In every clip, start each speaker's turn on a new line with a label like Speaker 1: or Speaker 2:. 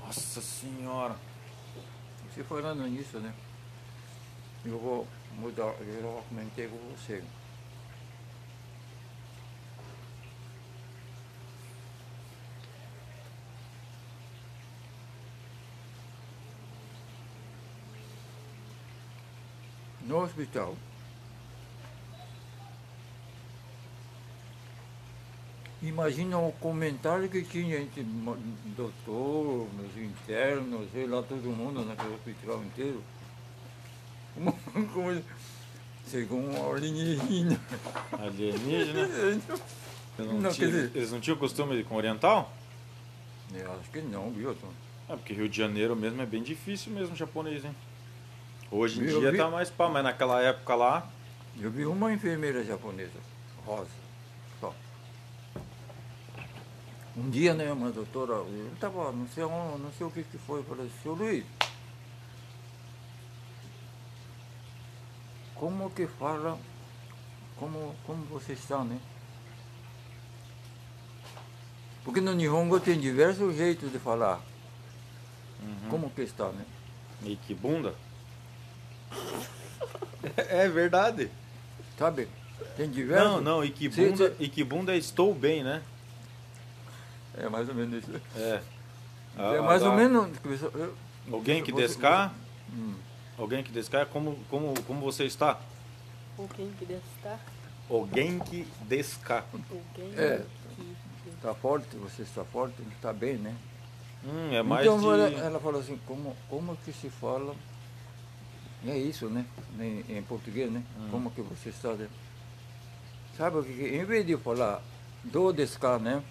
Speaker 1: Nossa senhora.
Speaker 2: Você falando nisso, né? Eu vou mudar, eu já comentei com você. No hospital, Imagina o comentário que tinha entre doutor, os internos, sei lá, todo mundo naquele hospital inteiro. Como, como, segundo um alienígena.
Speaker 1: Alienígena. Eles não,
Speaker 2: Não, dizer-
Speaker 1: eles não tinham costume com oriental?
Speaker 2: Eu acho que não, viu? Tom?
Speaker 1: É, porque Rio de Janeiro mesmo é bem difícil mesmo japonês, hein? Hoje em
Speaker 2: Eu
Speaker 1: dia
Speaker 2: vi-
Speaker 1: tá mais pá, mas naquela época lá.
Speaker 2: Eu vi uma enfermeira japonesa, rosa, só. Um dia, né, uma doutora, eu estava, não sei onde, não sei o que que foi, eu falei, seu Luiz, como que fala, como, como você está, né? Porque no Nihongo tem diversos jeitos de falar.
Speaker 1: Uhum.
Speaker 2: Como que está, né?
Speaker 1: E que bunda? É verdade.
Speaker 2: Sabe? Tem diversos.
Speaker 1: Não, não, e que bunda, e que bunda estou bem, né?
Speaker 2: É mais ou menos isso.
Speaker 1: É.
Speaker 2: é
Speaker 1: Ah,
Speaker 2: mais ou
Speaker 1: dá-
Speaker 2: menos. eu-
Speaker 1: Alguém que descar?
Speaker 2: Hum.
Speaker 1: Alguém que descar, como, como, como você está?
Speaker 3: Quem que deve estar?
Speaker 1: Alguém que descar.
Speaker 2: É.
Speaker 3: que
Speaker 2: Está forte, você está forte, está bem, né?
Speaker 1: Hum, é mais
Speaker 2: então
Speaker 1: de...
Speaker 2: ela, ela falou assim, como, como que se fala? É isso, né? Em, em português, né?
Speaker 1: Hum.
Speaker 2: Como que você está, né? Sabe o que, que em vez de falar do descar, né?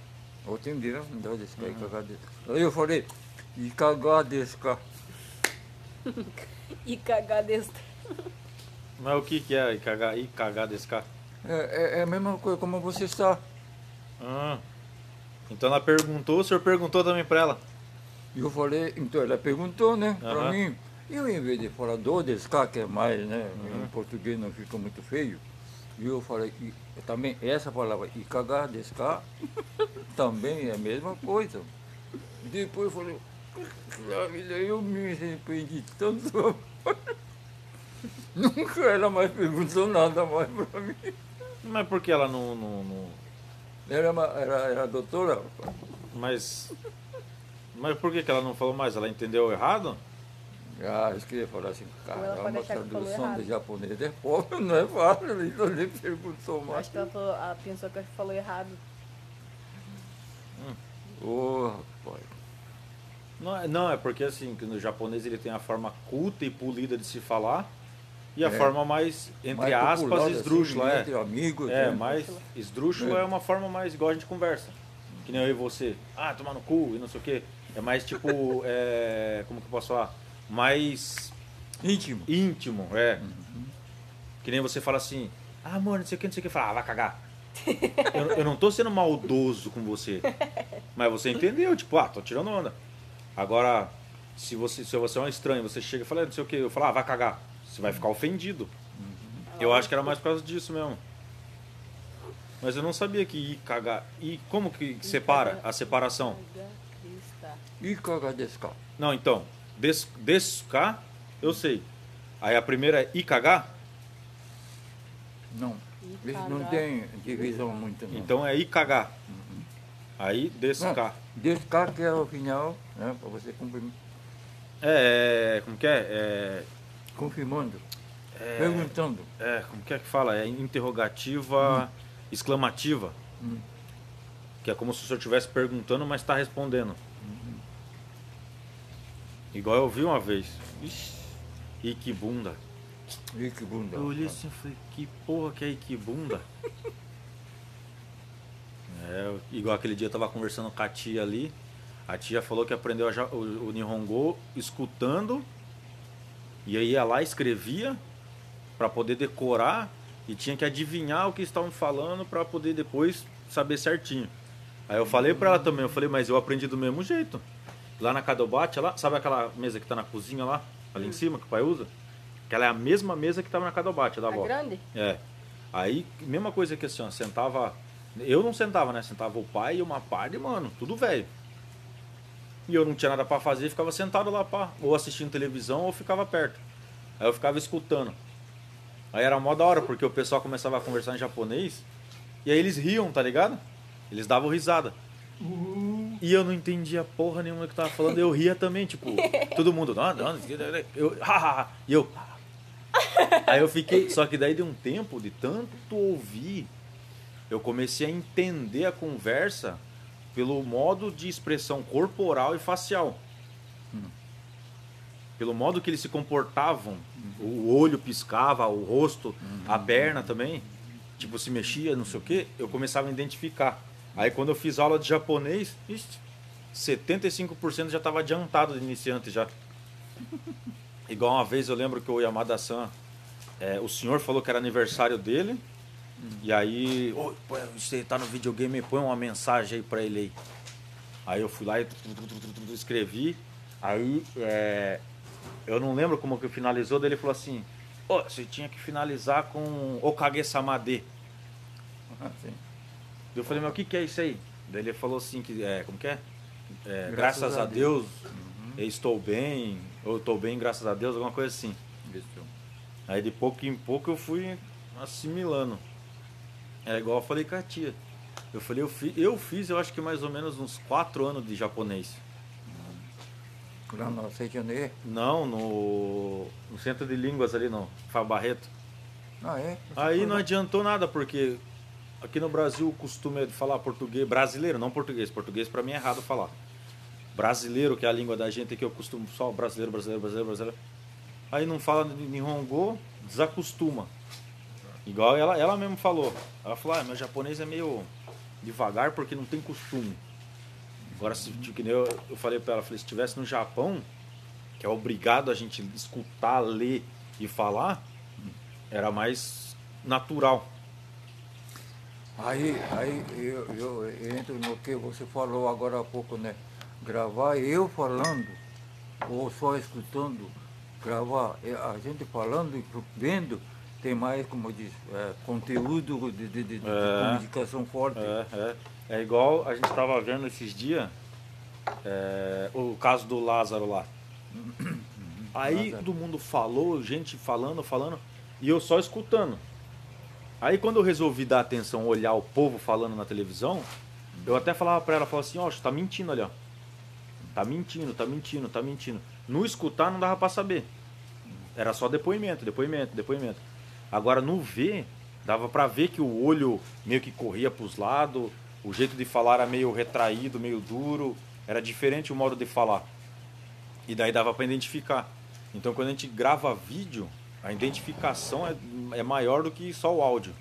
Speaker 2: Ou tem dia, do descar,
Speaker 1: Uhum.
Speaker 2: ikaga desu ka?" Eu falei, ikaga desu ka?"
Speaker 3: E cagar deste.
Speaker 1: Mas o que que é e cagar, e cagar descar?
Speaker 2: É, é, é a mesma coisa, como você está?
Speaker 1: Ah. Então ela perguntou, o senhor perguntou também pra ela.
Speaker 2: E eu falei, então ela perguntou, né,
Speaker 1: Aham.
Speaker 2: para mim. Eu, em vez de falar do descar, que é mais, né,
Speaker 1: Uhum.
Speaker 2: em português não fica muito feio, e eu falei, e, também essa palavra, e cagar, descar, também é a mesma coisa. Depois eu falei, "Puxa vida, eu me arrependi tanto. Nunca ela mais perguntou nada mais para mim.
Speaker 1: Mas por que ela não, não, não-
Speaker 2: Era, uma, era, era doutora,
Speaker 1: Mas. Mas por que, que ela não falou mais? Ela entendeu errado?
Speaker 2: Ah, eu queria falar assim, caramba, a
Speaker 3: que
Speaker 2: tradução de japonês é pobre, não é fácil, então nem perguntou
Speaker 3: Eu
Speaker 2: mais.
Speaker 3: Acho que ela, falou, ela pensou que eu falou errado.
Speaker 2: Ô, rapaz.
Speaker 1: Não, é- não, é porque assim, que no japonês ele tem a forma culta e polida de se falar e a
Speaker 2: É.
Speaker 1: forma mais, entre
Speaker 2: Mais
Speaker 1: aspas,
Speaker 2: popular,
Speaker 1: esdrúxula.
Speaker 2: assim,
Speaker 1: é.
Speaker 2: Entre amigos.
Speaker 1: É,
Speaker 2: né?
Speaker 1: mais esdrúxula
Speaker 2: É.
Speaker 1: é uma forma mais igual a gente conversa. Que nem eu e você. Ah, tomar no cu e não sei o quê. É mais tipo. é, como que eu posso falar? Mais
Speaker 2: Íntimo.
Speaker 1: íntimo, é. Que nem você fala assim, ah, amor, não sei o que, não sei o que. Fala, ah, vai cagar. eu, eu não tô sendo maldoso com você. Mas você entendeu, tipo, ah, tô tirando onda. Agora, se você, se você é um estranho, você chega e fala, "Ah, não sei o que, eu falo, ah, vai cagar. Você vai ficar ofendido. Eu acho que era mais por causa disso mesmo. Mas eu não sabia que ir cagar. E como que separa a separação?
Speaker 2: E cagar desse carro.
Speaker 1: Não, então, des, descar, eu sei. Aí a primeira é cagar,
Speaker 2: Não. Eles não tem divisão muito, não.
Speaker 1: então é ir cagar. Aí
Speaker 2: desse carro que é o final, né, para você cumprir,
Speaker 1: É, é, como que é? É,
Speaker 2: confirmando,
Speaker 1: é,
Speaker 2: perguntando.
Speaker 1: é, como que é que fala? É interrogativa exclamativa.
Speaker 2: Hum.
Speaker 1: Que é como se o senhor estivesse perguntando, mas está respondendo. Igual eu vi uma vez. Ixi, e que bunda.
Speaker 2: E que bunda.
Speaker 1: Eu olhei assim e falei, que porra que é que bunda? é, igual aquele dia eu tava conversando com a tia ali. A tia falou que aprendeu a o, o Nihongo escutando. E aí ia lá, escrevia para poder decorar e tinha que adivinhar o que estavam falando para poder depois saber certinho. Aí eu falei para ela também, eu falei, mas eu aprendi do mesmo jeito. Lá na Cadobate, lá, sabe aquela mesa que tá na cozinha lá, ali em cima, que o pai usa? Aquela é a mesma mesa que tava na Cadobate, da avó.
Speaker 3: grande?
Speaker 1: É. Aí, mesma coisa que assim, ó, sentava Eu não sentava, né? Sentava o pai e uma par de, mano, tudo velho. E eu não tinha nada pra fazer, ficava sentado lá, pá, ou assistindo televisão ou ficava perto. Aí eu ficava escutando. Aí era mó da hora, porque o pessoal começava a conversar em japonês e aí eles riam, tá ligado? Eles davam risada. E eu não entendia porra nenhuma que tava falando, eu ria também, tipo, todo mundo, não, não, eu, hahaha, e eu. Aí eu fiquei, só que daí de um tempo, de tanto ouvir, eu comecei a entender a conversa pelo modo de expressão corporal e facial. Pelo modo que eles se comportavam, o olho piscava, o rosto, a perna também, tipo se mexia, não sei o que, eu começava a identificar. Aí quando eu fiz aula de japonês, ixi, 75% já estava adiantado de iniciante já. Igual uma vez eu lembro que o Yamada-san, é, o senhor falou que era aniversário dele, e aí, "Ô, põe- você tá no videogame, põe uma mensagem aí pra ele aí. Aí eu fui lá e escrevi, aí é, eu não lembro como que finalizou, daí ele falou assim, Ô, você tinha que finalizar com Okage-sama de.
Speaker 2: Assim.
Speaker 1: Eu falei, mas o que, que é isso aí? Daí ele falou assim, que é, como que é? É,
Speaker 2: Graças
Speaker 1: graças,
Speaker 2: a
Speaker 1: a Deus, eu estou bem, ou estou bem, graças a Deus, alguma coisa assim. Aí de pouco em pouco eu fui assimilando. É igual eu falei com a tia. Eu falei, eu, fi, eu fiz, eu acho que mais ou menos uns quatro anos de japonês.
Speaker 2: Lá no Seitonê.
Speaker 1: Não, no, no centro de línguas ali, não. Fábio Barreto.
Speaker 2: Ah, é?
Speaker 1: Aí não adiantou nada, porque aqui no Brasil o costume é de falar português brasileiro, não português. Português pra mim é errado falar. Brasileiro, que é a língua da gente que eu costumo só brasileiro, brasileiro, brasileiro, brasileiro. Aí não fala de Nihongo, desacostuma. Igual ela, ela mesmo falou. Ela falou: ah, meu japonês é meio devagar porque não tem costume. Agora, se, tipo, que nem eu, eu falei pra ela, falei, se estivesse no Japão, que é obrigado a gente escutar, ler e falar, era mais natural.
Speaker 2: Aí, aí eu, eu entro no que você falou agora há pouco, né? Gravar eu falando, ou só escutando, gravar é, a gente falando e vendo, tem mais, como diz, é, conteúdo de, de- de- de
Speaker 1: É.
Speaker 2: comunicação forte.
Speaker 1: É, é. É igual a gente estava vendo esses dias o caso do Lázaro lá. Aí
Speaker 2: Lázaro.
Speaker 1: todo mundo falou, gente falando, falando, e eu só escutando. Aí quando eu resolvi dar atenção, olhar o povo falando na televisão, eu até falava pra ela, falava assim, ó, você tá mentindo ali, ó. Tá mentindo, tá mentindo, tá mentindo. No escutar não dava pra saber. Era só depoimento, depoimento, depoimento. Agora no ver, dava pra ver que o olho meio que corria pros lados, o jeito de falar era meio retraído, meio duro, era diferente o modo de falar. E daí dava pra identificar. Então quando a gente grava vídeo, a identificação é, é maior do que só o áudio.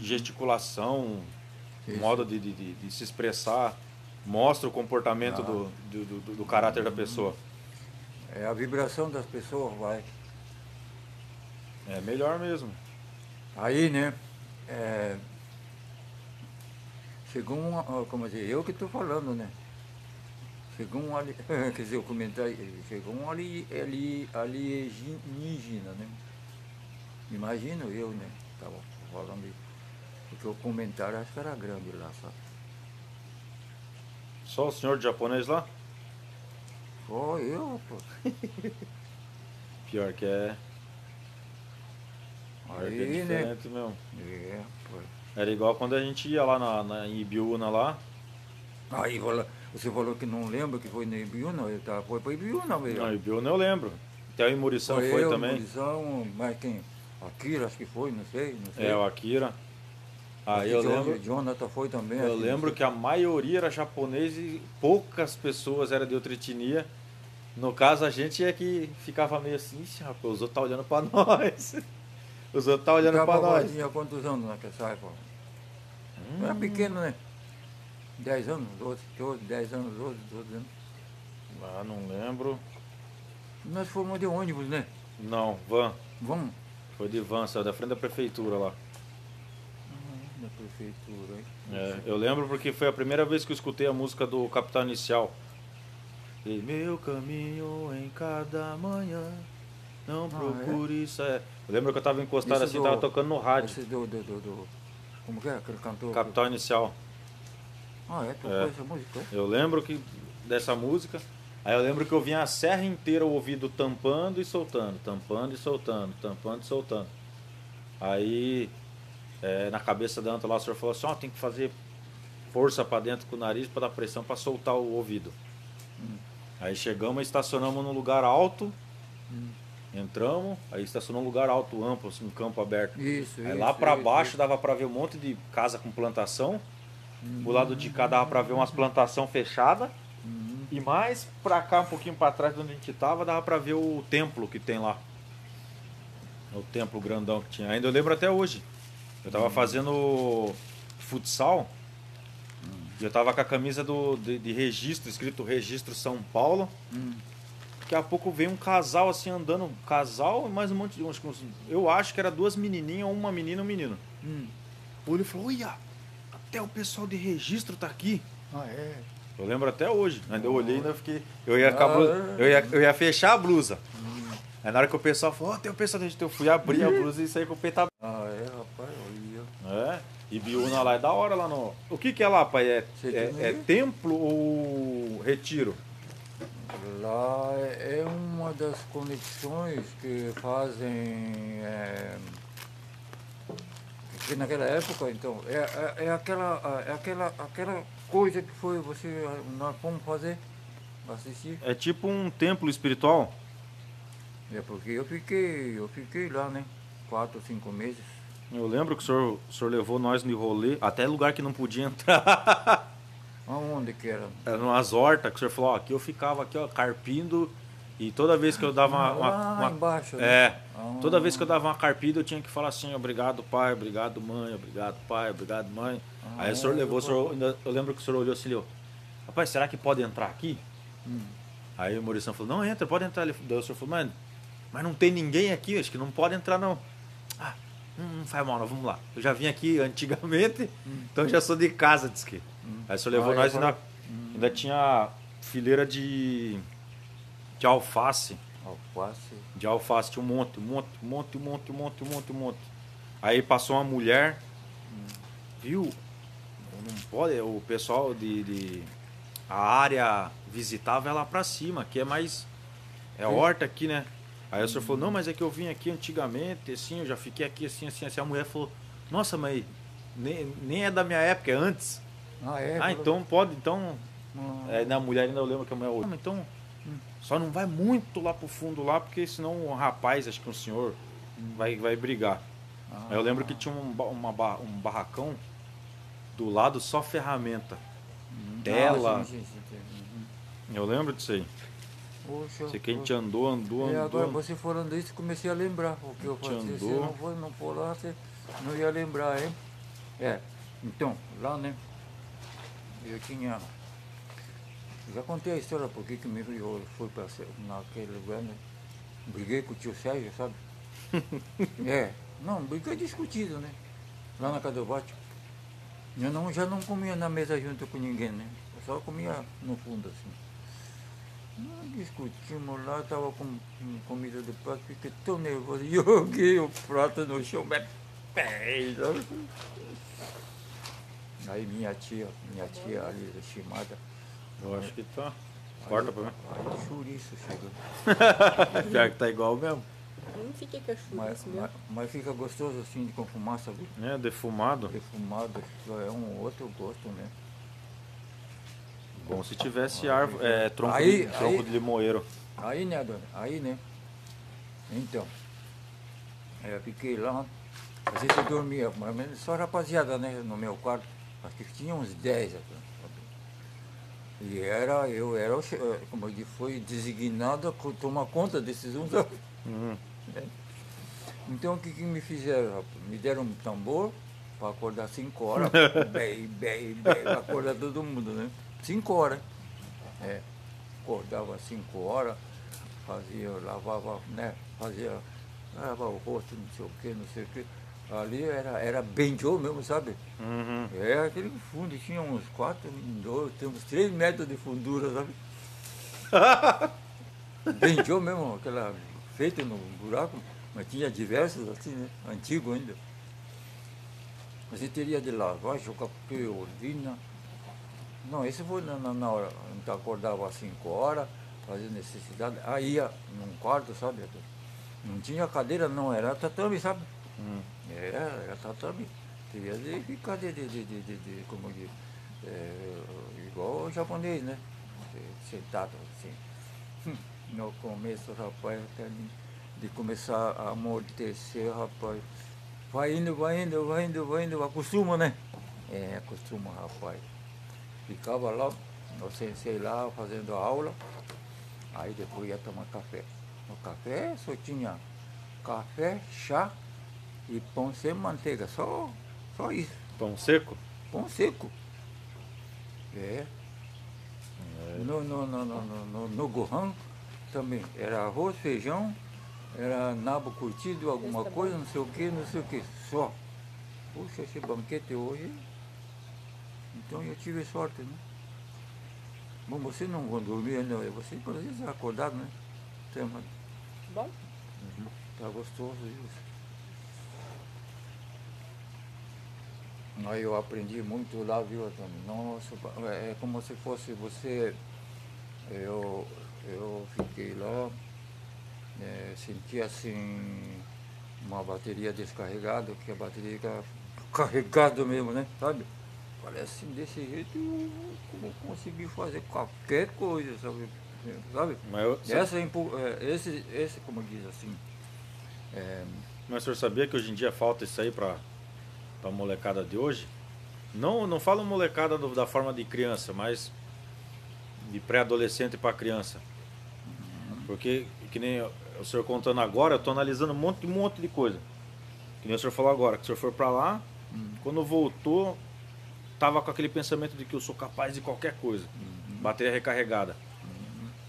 Speaker 1: Gesticulação,
Speaker 2: Isso.
Speaker 1: modo de, de- de- de se expressar, mostra o comportamento
Speaker 2: Ah.
Speaker 1: do, do, do- do caráter da pessoa.
Speaker 2: É a vibração das pessoas, vai.
Speaker 1: É melhor mesmo.
Speaker 2: Aí, né? é, ó, como dizer, eu que estou falando, né? Chegou um ali, quer dizer, o comentário, chegou um ali, ali, alienígena, né? Imagino eu, né? Tava falando isso. Porque o comentário acho que era grande lá, sabe?
Speaker 1: Só o senhor de japonês lá?
Speaker 2: Só eu, pô.
Speaker 1: Pior que é. Pior que é
Speaker 2: Aí, né?
Speaker 1: diferente mesmo.
Speaker 2: É, pô.
Speaker 1: Era igual quando a gente ia lá na, na Ibiúna lá.
Speaker 2: Aí fala- você falou que não lembra que foi na Ibiúna, eu tava, foi para Ibiúna mesmo.
Speaker 1: Não, Ibiúna eu lembro. Até o Imurição foi,
Speaker 2: eu,
Speaker 1: também.
Speaker 2: Murição, mas quem? Akira acho que foi, não sei, não sei.
Speaker 1: É, o Akira. Aí
Speaker 2: Acho
Speaker 1: eu lembro.
Speaker 2: Jonathan foi também.
Speaker 1: Eu lembro que a maioria era japonês e poucas pessoas eram de outra etnia. No caso, a gente é que ficava meio assim, "Ixi, rapaz, os outros tá olhando pra nós. Os outros tá olhando pra
Speaker 2: Ficava
Speaker 1: nós.
Speaker 2: Tinha quantos anos naquela época?
Speaker 1: Hum.
Speaker 2: Era pequeno, né? 10 anos, 12, 12, 10 anos, 12, 12 anos.
Speaker 1: Ah, não lembro.
Speaker 2: Nós fomos de ônibus, né?
Speaker 1: Não, van.
Speaker 2: Vamos.
Speaker 1: Foi de van, saiu da frente da prefeitura lá.
Speaker 2: Na prefeitura, hein?
Speaker 1: É, eu lembro porque foi a primeira vez que eu escutei a música do Capital Inicial. E meu caminho em cada manhã, não
Speaker 2: Ah,
Speaker 1: procure isso. É. Eu lembro que eu tava encostado
Speaker 2: Isso
Speaker 1: assim,
Speaker 2: do-
Speaker 1: tava tocando no rádio.
Speaker 2: Esse do, do, do, do, Como que é aquele cantor?
Speaker 1: Capital Inicial.
Speaker 2: Ah, é? Tocou
Speaker 1: É.
Speaker 2: essa música? é?
Speaker 1: Eu lembro que dessa música. Aí eu lembro que eu vinha a serra inteira o ouvido tampando e soltando, tampando e soltando, tampando e soltando. Aí é, na cabeça da Anta lá o senhor falou assim, ó, tem que fazer força pra dentro com o nariz pra dar pressão pra soltar o ouvido. Aí chegamos e estacionamos num lugar alto, entramos, aí estacionamos num lugar alto, amplo, assim, um campo aberto.
Speaker 2: Isso,
Speaker 1: Aí
Speaker 2: isso.
Speaker 1: lá pra
Speaker 2: isso,
Speaker 1: baixo
Speaker 2: isso.
Speaker 1: dava pra ver um monte de casa com plantação. Do lado de cá dava pra ver umas plantação fechada. E mais pra cá, um pouquinho pra trás de onde a gente tava, dava pra ver o templo que tem lá. O templo grandão que tinha. Ainda eu lembro até hoje. Eu tava fazendo futsal. E eu tava com a camisa do, de, de registro, escrito Registro São Paulo.
Speaker 2: Hum.
Speaker 1: Daqui a pouco veio um casal assim andando, um casal e mais um monte de. Eu acho que era duas menininhas, uma menina e um menino. Olhou e falou: Olha, até o pessoal de registro tá aqui.
Speaker 2: Ah, é?
Speaker 1: Eu lembro até hoje. Ainda eu olhei e ainda fiquei. Eu ia,
Speaker 2: Ah,
Speaker 1: blusa,
Speaker 2: é.
Speaker 1: eu, ia, eu ia fechar a blusa. Aí na hora que o pessoal falou, ó, tem o pessoal de registro, eu fui abrir a blusa e saí com o peito aberto.
Speaker 2: Ah, é, rapaz, olha.
Speaker 1: É. E Biúna lá é da hora lá no. O que que é lá, pai? É, é, é templo ou retiro?
Speaker 2: Lá é uma das conexões que fazem. É, que naquela época, então, é, é, é aquela, é aquela, aquela coisa que foi você. Nós fomos fazer, assistir.
Speaker 1: É tipo um templo espiritual?
Speaker 2: É porque eu fiquei, eu fiquei lá, né? Quatro, cinco meses.
Speaker 1: Eu lembro que o senhor, o senhor levou nós no rolê, até lugar que não podia entrar.
Speaker 2: Aonde que era?
Speaker 1: Era umas hortas que o senhor falou, ó, aqui eu ficava aqui, ó, carpindo. E toda vez que eu dava uma. uma- uma-
Speaker 2: embaixo. né?
Speaker 1: É.
Speaker 2: Ah.
Speaker 1: Toda vez que eu dava uma carpida, eu tinha que falar assim, obrigado pai, obrigado mãe, obrigado pai, obrigado mãe.
Speaker 2: Ah,
Speaker 1: Aí o senhor
Speaker 2: é,
Speaker 1: levou, o
Speaker 2: eu-
Speaker 1: senhor, eu lembro que o senhor olhou assim, olhou, rapaz, será que pode entrar aqui?
Speaker 2: Hum.
Speaker 1: Aí o Maurição falou, não, entra, pode entrar. Ele- Daí o senhor falou, mano, mas não tem ninguém aqui, acho que não pode entrar não. Ah, não, não faz mal, não, vamos lá. Eu já vim aqui antigamente, então eu já sou de casa, disse que. Aí o senhor levou
Speaker 2: Ah,
Speaker 1: nós
Speaker 2: eu
Speaker 1: e ainda, ainda tinha fileira de, de alface.
Speaker 2: Alface.
Speaker 1: De alface, tinha um monte, um monte, um monte, um monte, um monte, um monte, um monte. Aí passou uma mulher, viu? Não pode, o pessoal de, de- a área visitável é lá pra cima, que é mais é horta aqui, né? Aí o senhor falou: "Não, mas é que eu vim aqui antigamente, assim, eu já fiquei aqui assim, assim, assim". A mulher falou: "Nossa, mas nem, nem é da minha época, é antes".
Speaker 2: Ah, é?
Speaker 1: ah, então pode, então
Speaker 2: Ah,
Speaker 1: é, na mulher ainda eu lembro que a mulher. "Ah, então, só não vai muito lá pro fundo lá, porque senão o rapaz, acho que um senhor, vai, vai brigar.
Speaker 2: ah,
Speaker 1: Aí eu lembro que tinha um, uma um barracão do lado só ferramenta. Tela.
Speaker 2: Ah, sim, sim, sim, sim.
Speaker 1: Eu lembro disso aí.
Speaker 2: Poxa,
Speaker 1: Sei que a gente andou, andou,
Speaker 2: É, agora
Speaker 1: andou.
Speaker 2: você falando isso, comecei a lembrar o que eu fazia. Se eu não for, não for lá, você não ia lembrar, hein? É, então, lá, né? Eu tinha. Já contei a história por que que me eu fui para naquele lugar, né? Briguei com o tio Sérgio, sabe? é, não, briguei discutido, né? Lá na casa do Bate. Eu não, já não comia na mesa junto com ninguém, né? Eu só comia no fundo, assim. Nós discutimos lá, estava com, com comida de prato, fiquei tão nervoso, joguei o prato no chão, mas pé, sabe? Aí minha tia, minha tia ali, estimada,
Speaker 1: Eu acho que tá. Corta pra mim.
Speaker 2: aí chouriço chegou.
Speaker 1: Pior que tá igual mesmo.
Speaker 3: Não fiquei com a chuva
Speaker 2: Mas,
Speaker 3: mesmo.
Speaker 2: mas, mas fica gostoso assim, com fumaça, viu?
Speaker 1: É, defumado.
Speaker 2: Defumado, é um outro gosto, né?
Speaker 1: Bom se tivesse árvore, é, tronco,
Speaker 2: Aí-
Speaker 1: de, tronco
Speaker 2: aí-
Speaker 1: de limoeiro.
Speaker 2: Aí, né, dona? Aí, né? Então, aí eu fiquei lá, às vezes eu dormia, mas só rapaziada, né, no meu quarto. Acho que tinha uns 10 até. E era, eu era, eh, como eu disse, foi designado a tomar conta desses uns.
Speaker 1: Hum.
Speaker 2: Então o que, que me fizeram? rapaz? Me deram um tambor para acordar 5 horas, bem, bem, bem, para acordar todo mundo, né? 5 horas. É. Acordava 5 horas, fazia, lavava, né? Fazia, lavava o rosto, não sei o que, não sei o que. Ali era, era bem Joe mesmo, sabe?
Speaker 1: Uhum.
Speaker 2: É, aquele fundo tinha uns 4, dois, tem uns 3 metros de fundura, sabe? Bem Joe mesmo, aquela feita no buraco, mas tinha diversos assim, né? Antigo ainda. Você teria de lavar, jogar piolina. Não, esse foi na, na, hora. Gente acordava às 5 horas, fazia necessidade. Aí ia num quarto, sabe? Não tinha cadeira, não, era tatame, sabe?
Speaker 1: Hum.
Speaker 2: Era, era tatame. Teria de ficar de, de, de, de, de, como diz, é, igual o japonês, né? Sentado assim. No começo, rapaz, até de, começar a amortecer, rapaz. Vai indo, vai indo, vai indo, vai indo, acostuma, né? É, acostuma, rapaz. Ficava lá, o sensei lá fazendo aula, aí depois ia tomar café. No café só tinha café, chá e pão sem manteiga, só, só isso,
Speaker 1: Pão seco?
Speaker 2: pão seco. É. No, no, no, no, no, no, no Gohan também era arroz, feijão, era nabo curtido, alguma
Speaker 3: Esse tá
Speaker 2: coisa, não sei o que, não sei o que, só. Puxa, esse banquete hoje. Então eu tive sorte, né? Bom, você não vão dormir ainda, você precisa acordado, né? Tem uma-
Speaker 3: Bom?
Speaker 2: Tá gostoso isso. Aí eu aprendi muito lá, viu, Antônio? Nossa, é é como se fosse você. Eu, eu fiquei lá, é, senti assim uma bateria descarregada, que a bateria carregada mesmo, né? Sabe? Falei assim, desse jeito eu vou conseguir fazer qualquer coisa, sabe? sabe?
Speaker 1: Mas, eu,
Speaker 2: Essa, é, esse, esse, como diz assim, é,
Speaker 1: mas o senhor sabia que hoje em dia falta isso aí pra, pra molecada de hoje? Não, não falo molecada do- da forma de criança, mas de pré-adolescente para criança. Porque, que nem o senhor contando agora, eu tô analisando um monte, um monte de coisa. Que nem o senhor falou agora, que o senhor foi para lá, quando voltou, tava com aquele pensamento de que eu sou capaz de qualquer coisa. Bateria recarregada.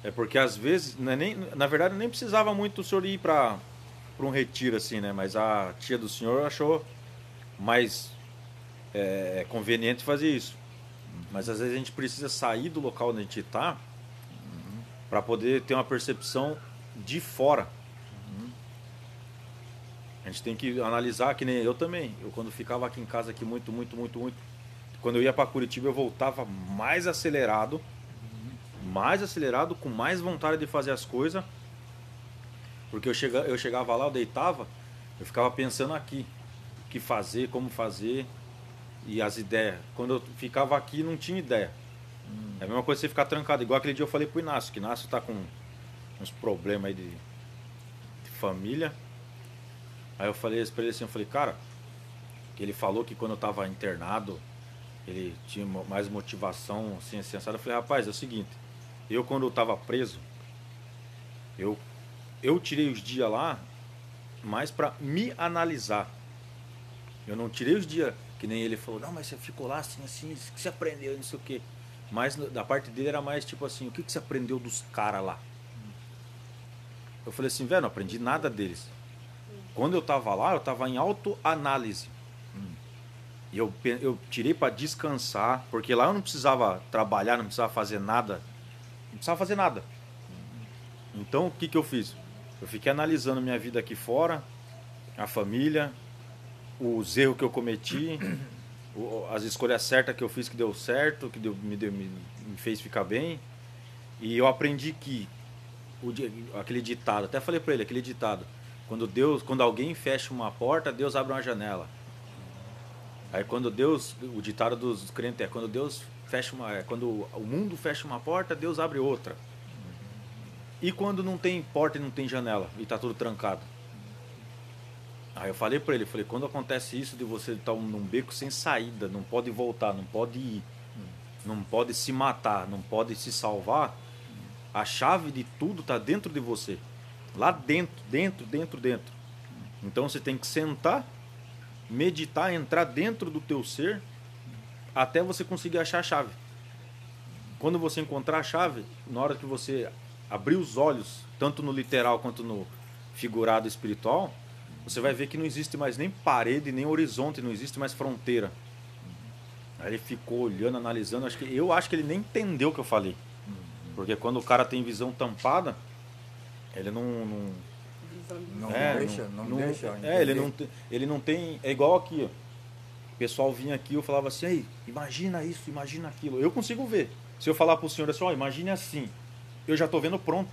Speaker 1: É porque às vezes, é nem, na verdade, nem precisava muito o senhor ir para um retiro assim, né? Mas a tia do senhor achou mais é, conveniente fazer isso. Mas às vezes a gente precisa sair do local onde a gente está para poder ter uma percepção de fora. A gente tem que analisar, que nem eu também. Eu quando ficava aqui em casa aqui muito, muito, muito, muito. Quando eu ia para Curitiba eu voltava mais acelerado, mais acelerado, com mais vontade de fazer as coisas. Porque eu, chega, eu chegava lá, eu deitava, eu ficava pensando aqui, que fazer, como fazer e as ideias. Quando eu ficava aqui não tinha ideia. É a mesma coisa você ficar trancado. Igual aquele dia eu falei pro Inácio, que Inácio tá com uns problemas aí de, de família. Aí eu falei pra ele assim, eu falei, cara, que ele falou que quando eu tava internado, ele tinha mais motivação, assim, assim. Eu falei, rapaz, é o seguinte, eu quando eu tava preso, eu, eu tirei os dias lá mais pra me analisar. Eu não tirei os dias que nem ele falou, não, mas você ficou lá assim, assim, o que você aprendeu, não sei o quê. Mas da parte dele era mais tipo assim, o que, que você aprendeu dos caras lá? Eu falei assim, velho, não aprendi nada deles. Quando eu tava lá, eu tava em autoanálise. E eu, eu tirei para descansar, porque lá eu não precisava trabalhar, não precisava fazer nada. Não precisava fazer nada. Então o que, que eu fiz? Eu fiquei analisando minha vida aqui fora, a família, os erros que eu cometi, as escolhas certas que eu fiz que deu certo, que deu- me, deu- me, me fez ficar bem. E eu aprendi que o aquele ditado, até falei para ele, aquele ditado, quando Deus, quando alguém fecha uma porta, Deus abre uma janela. Aí quando Deus, o ditado dos crentes é quando Deus fecha uma, é, quando o mundo fecha uma porta, Deus abre outra. E quando não tem porta e não tem janela e tá tudo trancado? Aí eu falei para ele, falei, quando acontece isso de você estar num beco sem saída, não pode voltar, não pode ir, não pode se matar, não pode se salvar, a chave de tudo tá dentro de você. Lá dentro, dentro, dentro, dentro. Então você tem que sentar, meditar, entrar dentro do teu ser até você conseguir achar a chave. Quando você encontrar a chave, na hora que você abrir os olhos, tanto no literal quanto no figurado espiritual, você vai ver que não existe mais nem parede, nem horizonte, não existe mais fronteira. Aí ele ficou olhando, analisando, acho que eu acho que ele nem entendeu o que eu falei. Porque quando o cara tem visão tampada, ele não, não
Speaker 2: Não
Speaker 1: é,
Speaker 2: deixa, não deixa
Speaker 1: É, ele não, tem- ele não tem. É igual aqui, ó. O pessoal vinha aqui, eu falava assim, aí, imagina isso, imagina aquilo. Eu consigo ver. Se eu falar pro senhor assim, ó, imagine assim, eu já tô vendo pronto.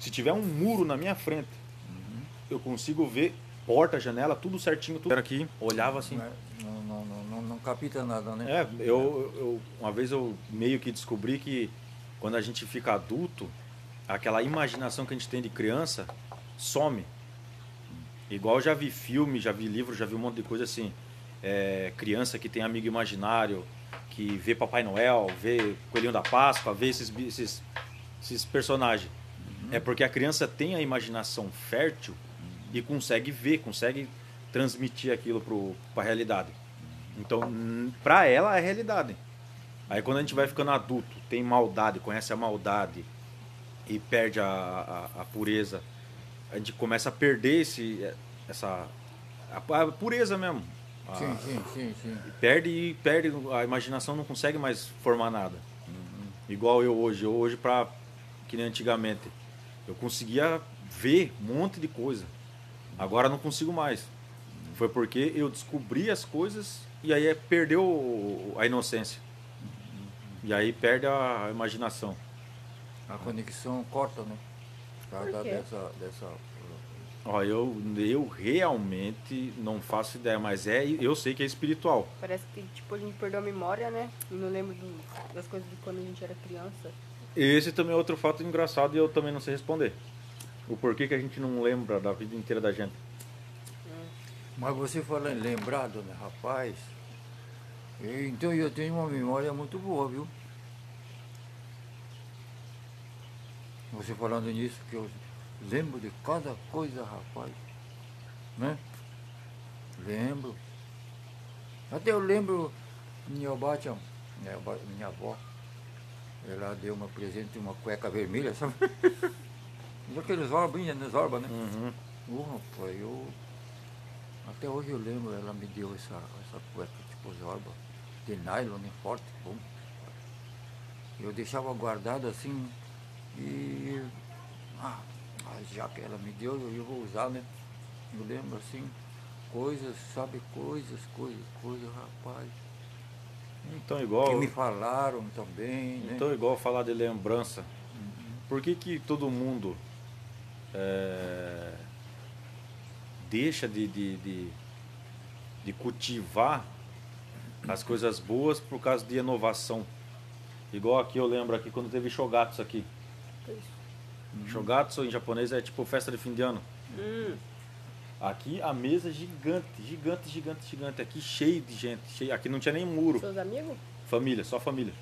Speaker 1: Se tiver um muro na minha frente, eu consigo ver porta, janela, tudo certinho, tudo. Era aqui, olhava assim.
Speaker 2: Não, não, não, não, não capita nada, né?
Speaker 1: É, eu, eu uma vez eu meio que descobri que quando a gente fica adulto, aquela imaginação que a gente tem de criança some. Igual eu já vi filme, já vi livro, já vi um monte de coisa assim. É, criança que tem amigo imaginário, que vê Papai Noel, vê Coelhinho da Páscoa, vê esses, esses, esses personagens. É porque a criança tem a imaginação fértil e consegue ver, consegue transmitir aquilo para a realidade. Então, para ela é realidade. Aí quando a gente vai ficando adulto, tem maldade, conhece a maldade e perde a, a, a pureza, a gente começa a perder esse, essa a, a pureza mesmo.
Speaker 2: Sim, sim, sim, sim.
Speaker 1: perde e perde a imaginação não consegue mais formar nada igual eu hoje eu hoje para que nem antigamente eu conseguia ver um monte de coisa agora não consigo mais foi porque eu descobri as coisas e aí é- perdeu a inocência e aí perde a imaginação
Speaker 2: A conexão corta, né? Por causa dessa, dessa.
Speaker 1: Ó, eu eu realmente não faço ideia mas é eu sei que é espiritual
Speaker 3: Parece que tipo, a gente perdeu a memória, né? E não lembra do- das coisas de quando a gente era criança.
Speaker 1: Esse também é outro fato engraçado e eu também não sei responder. O porquê que a gente não lembra da vida inteira da gente.
Speaker 2: Mas você falando em lembrado, né, rapaz? Então eu tenho uma memória muito boa, viu? Você falando nisso, que eu lembro de cada coisa, rapaz. Né? Lembro. Até eu lembro, minha bata, minha, minha avó, ela deu uma presente, uma cueca vermelha, sabe? Aqueles orbinhos, né? Orba, né?
Speaker 1: Uhum.
Speaker 2: Ô, rapaz, eu. Até hoje eu lembro, ela me deu essa, essa cueca tipo zorba, de nylon, né, forte, bom. Eu deixava guardado assim e. Ah, já que ela me deu, eu, vou usar, né? Eu lembro assim, coisas, sabe, coisas, coisas, coisas, rapaz.
Speaker 1: Então igual,
Speaker 2: Que me falaram também, né?
Speaker 1: então igual falar de lembrança. Por que que todo mundo é, deixa de, de, de, de cultivar as coisas boas por causa de inovação? Igual aqui eu lembro aqui quando teve Shogatsu aqui. Shogatsu em japonês é tipo festa de fim de ano.
Speaker 3: Hum,
Speaker 1: Aqui a mesa gigante, gigante, gigante, gigante. Aqui cheio de gente. Cheio. Aqui não tinha nem muro.
Speaker 3: seus amigos?
Speaker 1: Família, só família.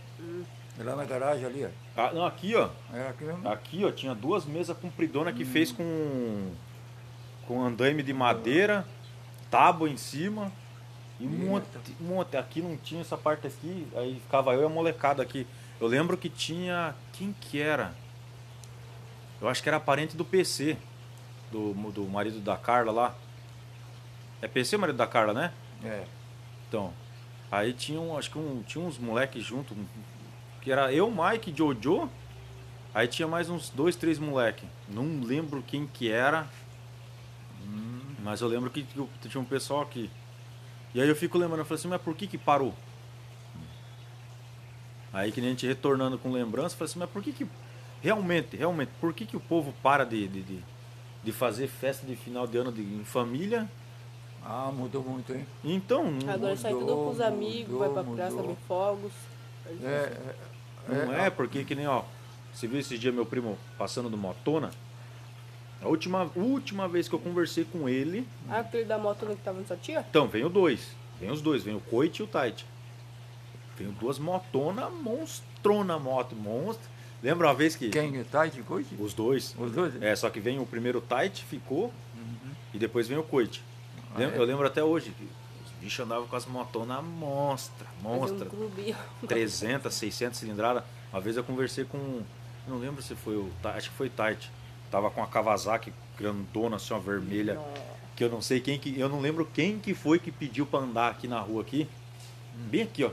Speaker 2: É Lá na garagem ali, ó.
Speaker 1: Ah, não, aqui ó.
Speaker 2: É aqui mesmo?
Speaker 1: Aqui ó, tinha duas mesas compridonas que fez com. com andaime de madeira, tábua em cima. E um monte, um monte. Aqui não tinha essa parte aqui, aí ficava eu e a molecada aqui. Eu lembro que tinha. Quem que era? Eu acho que era parente do PC. Do, do marido da Carla lá. É PC o marido da Carla, né?
Speaker 2: É.
Speaker 1: Então, aí tinha um, acho que um, tinha uns moleques junto, que era eu, Mike, Jojo, aí tinha mais uns dois, três moleques. Não lembro quem que era, mas eu lembro que, tinha um pessoal aqui. E aí eu fico lembrando, eu falei assim, mas por que que parou? Aí que nem a gente retornando com lembrança, eu falei assim, mas por que que, realmente, realmente, por que que o povo para de, de, de, de fazer festa de final de ano de, em família?
Speaker 2: Ah, mudou muito, hein?
Speaker 1: Então,
Speaker 3: Agora sai tudo com os
Speaker 2: mudou,
Speaker 3: amigos, vai pra
Speaker 2: mudou,
Speaker 3: praça,
Speaker 2: mudou.
Speaker 3: ver fogos.
Speaker 2: É, é,
Speaker 1: Não é, porque que nem, ó. Você viu esses dias meu primo passando do Motona? A última, última vez que eu conversei com ele.
Speaker 3: Ah, aquele da moto que tava na sua tia?
Speaker 1: Então, vem o dois. Vem os dois, vem o Coit e o Tait. Vem duas motona monstrona moto, monstro. Lembra uma vez que.
Speaker 2: Quem? O Tite Coit?
Speaker 1: Os dois.
Speaker 2: Os dois?
Speaker 1: É, só que vem o primeiro Tait, ficou, e depois vem o Coit.
Speaker 2: Ah,
Speaker 1: Lem-
Speaker 2: é?
Speaker 1: Eu lembro até hoje bichos andavam com as motonas monstra, monstra.
Speaker 3: um clube.
Speaker 1: 300, 600 cilindrada. Uma vez eu conversei com. Não lembro se foi o. Acho que foi Tite. Tava com a Kawasaki grandona, assim, uma vermelha. Que eu não sei quem que. Eu não lembro quem que foi que pediu pra andar aqui na rua aqui. Bem aqui, ó.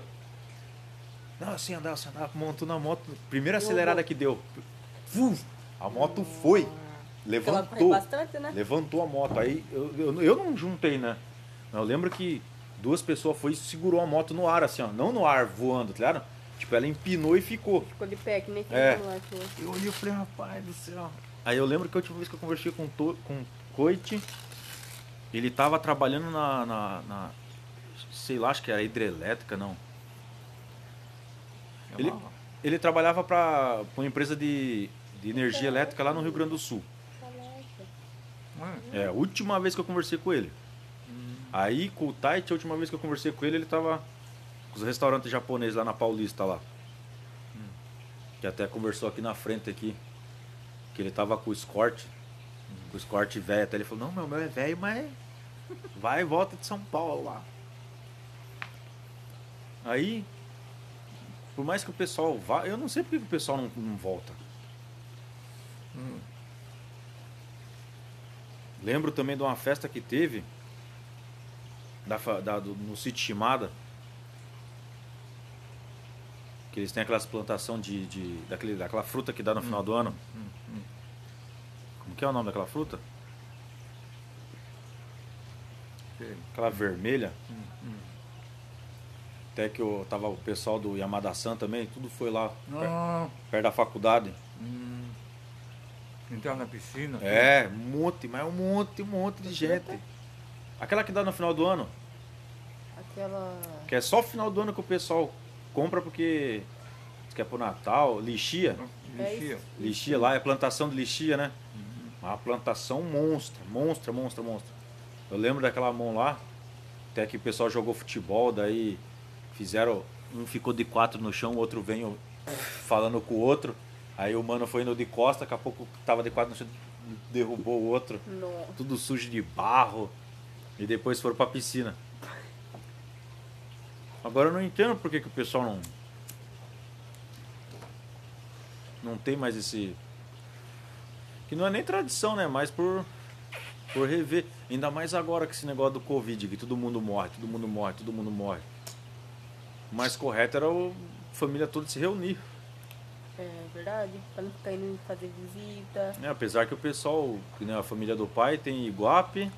Speaker 1: Não, assim andar, assim andar, montou na moto. Primeira acelerada que deu. Fu! A moto foi. Levantou.
Speaker 3: bastante, né?
Speaker 1: Levantou a moto. Aí eu, eu, eu não juntei, né? Eu lembro que Duas pessoas foi e segurou a moto no ar, assim, ó. Não no ar voando, tá ligado? Tipo, ela empinou e ficou.
Speaker 3: Ficou de pé, que nem quem
Speaker 1: É.
Speaker 3: no ar que hoje.
Speaker 1: Eu olhei e falei, rapaz do céu. Aí eu lembro que a última vez que eu conversei com, to, com o Coit, ele tava trabalhando na, na, na- Sei lá, acho que era hidrelétrica, não. Ele, ele trabalhava para uma empresa de, de energia elétrica lá no Rio Grande do Sul.
Speaker 2: É.
Speaker 1: É, a última vez que eu conversei com ele. Aí com o Tite, a última vez que eu conversei com ele, ele tava com os restaurantes japoneses lá na Paulista lá. Que até conversou aqui na frente aqui. Que ele tava com o Escort. Com o Escort velho. Até ele falou, não, meu, meu é velho, mas vai e volta de São Paulo lá. Aí, por mais que o pessoal vá, eu não sei porque que o pessoal não, não volta.
Speaker 2: Hum.
Speaker 1: Lembro também de uma festa que teve da, da- do- no sítio Shimada. Que eles têm aquelas plantação de, de daquele, daquela fruta que dá no final do ano.
Speaker 2: Hum, hum.
Speaker 1: Como que é o nome daquela fruta? Aquela vermelha.
Speaker 2: Hum, hum.
Speaker 1: Até que eu tava o pessoal do Yamada-san também, tudo foi lá, per-
Speaker 2: Não.
Speaker 1: perto da faculdade.
Speaker 2: Hum. Entrar na piscina.
Speaker 1: É, um monte, mas um monte, um monte de gente. Aquela que dá no final do ano,
Speaker 3: Aquela.
Speaker 1: que é só final do ano que o pessoal compra porque que é pro Natal, lixia.
Speaker 3: É
Speaker 2: Lixia.
Speaker 1: Lixia lá, é plantação de lixia, né? Uma plantação monstra, monstra, monstra, monstra. Eu lembro daquela mão lá, até que o pessoal jogou futebol, daí fizeram. Um ficou de quatro no chão, o outro veio falando com o outro. Aí o mano foi indo de costa, daqui a pouco tava de quatro no chão, derrubou o outro.
Speaker 3: Nossa.
Speaker 1: Tudo sujo de barro. E depois foram pra piscina. Agora eu não entendo por que, que o pessoal não. Não tem mais esse. Que não é nem tradição, né? Mas por. Por rever. Ainda mais agora que esse negócio do Covid, que todo mundo morre, todo mundo morre, todo mundo morre. O mais correto era a família toda se reunir.
Speaker 3: É verdade. Pra não ficar indo fazer visita.
Speaker 1: né? Apesar que o pessoal, que nem a família do pai tem Iguape,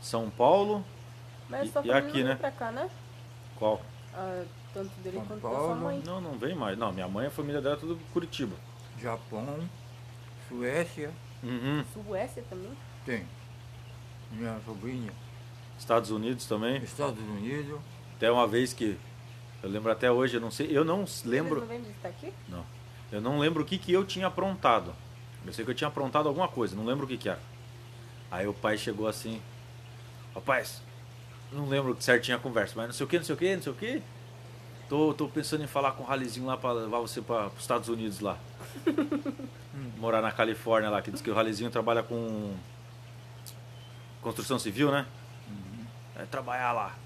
Speaker 1: São Paulo.
Speaker 3: Mas
Speaker 1: E- e
Speaker 3: família
Speaker 1: aqui,
Speaker 3: não vem
Speaker 1: né?
Speaker 3: pra cá, né?
Speaker 1: Qual?
Speaker 3: Ah, tanto dele
Speaker 2: São
Speaker 3: quanto da sua
Speaker 2: Paulo.
Speaker 3: mãe.
Speaker 1: Não, não vem mais. Não, minha mãe, a família dela é tudo Curitiba.
Speaker 2: Japão. Suécia.
Speaker 1: Uhum.
Speaker 3: Suécia também?
Speaker 2: Tem. Minha sobrinha.
Speaker 1: Estados Unidos também.
Speaker 2: Estados Unidos.
Speaker 1: Até uma vez que. Eu lembro até hoje, eu não sei. Eu não lembro.
Speaker 3: não vêm visitar aqui?
Speaker 1: Não. Eu não lembro o que, que eu tinha aprontado. Eu sei que eu tinha aprontado alguma coisa, não lembro o que, que era. Aí o pai chegou assim. Rapaz, não lembro certinho a conversa, mas não sei o que, não sei o que, não sei o que. Tô, tô pensando em falar com o Ralizinho lá pra levar você para os Estados Unidos lá. Morar na Califórnia lá, que diz que o Ralizinho trabalha com construção civil, né? Vai trabalhar lá.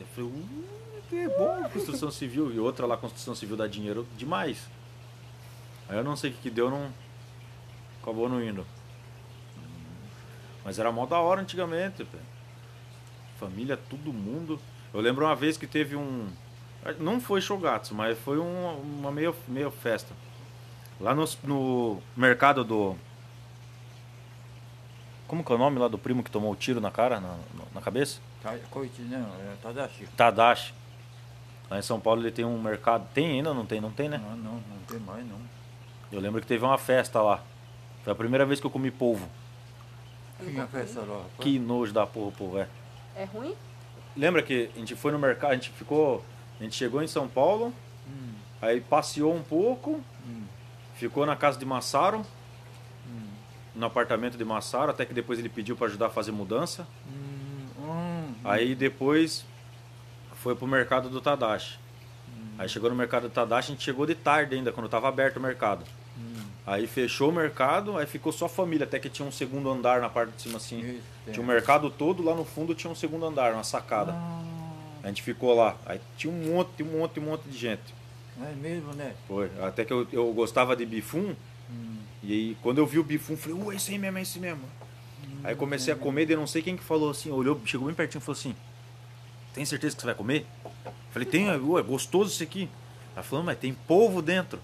Speaker 1: Eu falei, uh, que bom construção civil. E outra lá, construção civil dá dinheiro demais. Aí eu não sei o que, que deu, não. Acabou não indo. Mas era mó da hora antigamente, velho. Família, todo mundo. Eu lembro uma vez que teve um. Não foi Shogatsu, mas foi um- uma meio, meio festa. Lá no, no mercado do. Como que é o nome lá do primo que tomou o tiro na cara, na, na cabeça?
Speaker 2: Ta- Koichi, não, é Tadashi.
Speaker 1: Tadashi. Lá em São Paulo ele tem um mercado. Tem ainda? Não tem? Não tem, né?
Speaker 2: Não, não, não tem mais não.
Speaker 1: Eu lembro que teve uma festa lá. Foi a primeira vez que eu comi polvo.
Speaker 2: Rapaz.
Speaker 1: Que nojo da porra, polvo, é.
Speaker 3: É ruim?
Speaker 1: Lembra que a gente foi no mercado, a gente ficou. A gente chegou em São Paulo,
Speaker 2: Hum,
Speaker 1: aí passeou um pouco,
Speaker 2: hum,
Speaker 1: ficou na casa de Massaro,
Speaker 2: hum,
Speaker 1: no apartamento de Massaro, até que depois ele pediu para ajudar a fazer mudança.
Speaker 2: hum, hum,
Speaker 1: Aí depois foi pro mercado do Tadashi. Aí chegou no mercado do Tadashi, a gente chegou de tarde ainda, quando tava aberto o mercado.
Speaker 2: Hum.
Speaker 1: Aí fechou o mercado, aí ficou só a família, até que tinha um segundo andar na parte de cima assim. Tinha o mercado todo, lá no fundo tinha um segundo andar, uma sacada.
Speaker 2: Ah,
Speaker 1: A gente ficou lá. Aí tinha um monte, um monte, um monte de gente.
Speaker 2: é mesmo, né?
Speaker 1: Foi. Até que eu, eu gostava de bifum.
Speaker 2: Hum,
Speaker 1: E aí, quando eu vi o bifum, eu falei, ué, esse aí mesmo, é esse mesmo. Aí comecei a comer, daí não sei quem que falou assim, olhou, chegou bem pertinho e falou assim, tem certeza que você vai comer? Falei, tem, ué, gostoso isso aqui. Ela falou, mas tem polvo dentro.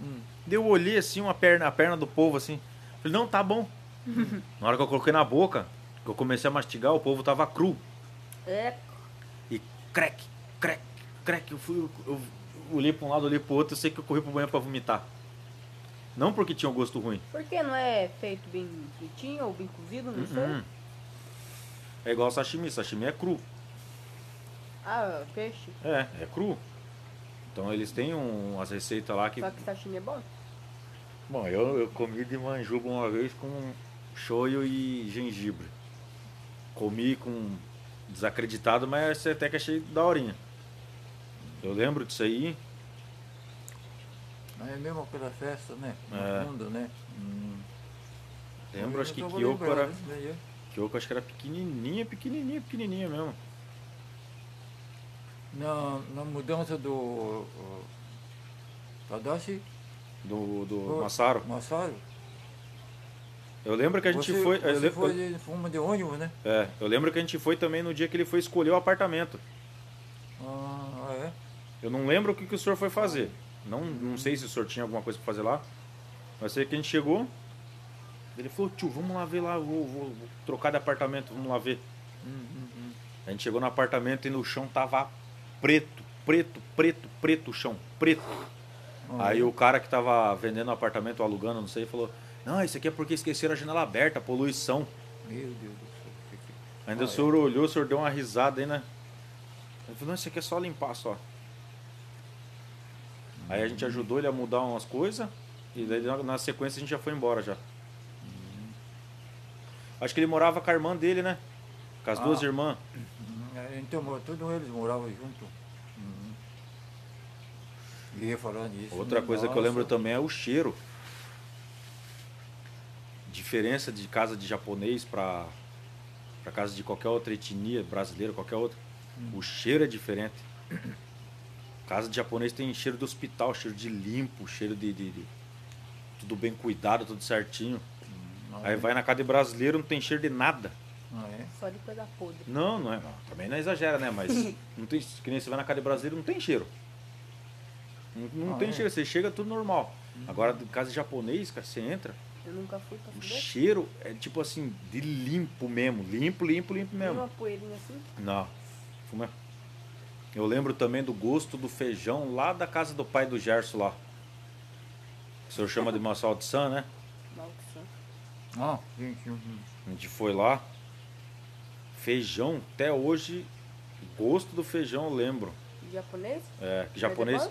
Speaker 2: Hum.
Speaker 1: Daí eu olhei assim, uma perna, a perna do polvo assim. Falei, não, tá bom. na hora que eu coloquei na boca, que eu comecei a mastigar, o polvo tava cru.
Speaker 3: É.
Speaker 1: E crack, crack, crack. Eu fui, eu, eu olhei pra um lado, olhei pro outro, eu sei que eu corri pro banheiro pra vomitar. Não porque tinha um gosto ruim.
Speaker 3: Por que não é feito bem fritinho ou bem cozido, não sei?
Speaker 1: Uhum. É igual sashimi, sashimi é cru.
Speaker 3: Ah, peixe.
Speaker 1: É, é cru. Então eles têm um, umas receitas lá que.
Speaker 3: Só que sashimi é bom.
Speaker 1: Bom, eu, eu comi de manjuba uma vez com shoyu e gengibre. Comi com desacreditado, mas até que achei daorinha. Eu lembro disso aí.
Speaker 2: Aí é mesmo aquela festa, né?
Speaker 1: É.
Speaker 2: No fundo, né? Hum.
Speaker 1: Lembro, acho que Kyoko era. Kyoko acho que era pequenininha, pequenininha, pequenininha mesmo.
Speaker 2: Na, na mudança do uh, Tadashi
Speaker 1: Do, do
Speaker 2: Foi.
Speaker 1: Massaro.
Speaker 2: Massaro,
Speaker 1: Eu lembro que a gente
Speaker 2: você,
Speaker 1: foi. eu
Speaker 2: Você
Speaker 1: lem-
Speaker 2: foi de forma de ônibus, né?
Speaker 1: É, eu lembro que a gente foi também no dia que ele foi escolher o apartamento.
Speaker 2: Ah, é?
Speaker 1: Eu não lembro o que, que o senhor foi fazer. Não, não sei se o senhor tinha alguma coisa pra fazer lá. Mas sei que a gente chegou. Ele falou, tio, vamos lá ver lá, eu vou, vou- vou trocar de apartamento, vamos lá ver.
Speaker 2: Hum, hum, hum.
Speaker 1: A gente chegou no apartamento e no chão tava preto, preto, preto, preto o chão, preto. Aí o cara que tava vendendo o apartamento, ou alugando, não sei, falou, não, isso aqui é porque esqueceram a janela aberta, poluição.
Speaker 2: Meu Deus do céu.
Speaker 1: Ainda
Speaker 2: Ah,
Speaker 1: o senhor olhou, o senhor deu uma risada aí, né? Ele falou, não, isso aqui é só limpar só. Aí a gente ajudou ele a mudar umas coisas e daí na, sequência a gente já foi embora já. Acho que ele morava com a irmã dele, né? Com as
Speaker 2: Ah.
Speaker 1: duas irmãs.
Speaker 2: Hum, Então, todos eles moravam junto. Hum. E falando isso.
Speaker 1: Outra coisa que eu lembro também é o cheiro. Diferença de casa de japonês pra, pra casa de qualquer outra etnia, brasileira, qualquer outra. O cheiro é diferente. Casa de japonês tem cheiro de hospital, cheiro de limpo, cheiro de, de- de- tudo bem cuidado, tudo certinho.
Speaker 2: Ah,
Speaker 1: Aí vai na casa de brasileiro, não tem cheiro de nada.
Speaker 2: Ah, é?
Speaker 3: Só de coisa podre.
Speaker 1: Não, não é. não, também não exagera, né? Mas não tem, que nem você vai na casa de brasileiro, não tem cheiro. Não, não
Speaker 2: Ah,
Speaker 1: tem
Speaker 2: é?
Speaker 1: cheiro, você chega tudo normal. Agora, em casa japonês, cara, você entra,
Speaker 3: Eu nunca fui pra
Speaker 1: o
Speaker 3: saber.
Speaker 1: cheiro é tipo assim, de limpo mesmo. Limpo, limpo, limpo
Speaker 3: Tem
Speaker 1: mesmo.
Speaker 3: uma poeirinha assim.
Speaker 1: Não. Fuma. Eu lembro também do gosto do feijão lá da casa do pai do Gerson lá. O senhor chama de Massal de San, né?
Speaker 3: Maldição.
Speaker 2: Ah, sim, sim, sim.
Speaker 1: A gente foi lá. Feijão, até hoje, o gosto do feijão eu lembro.
Speaker 3: Japonês?
Speaker 1: É, que
Speaker 3: Mas
Speaker 1: japonês.
Speaker 3: é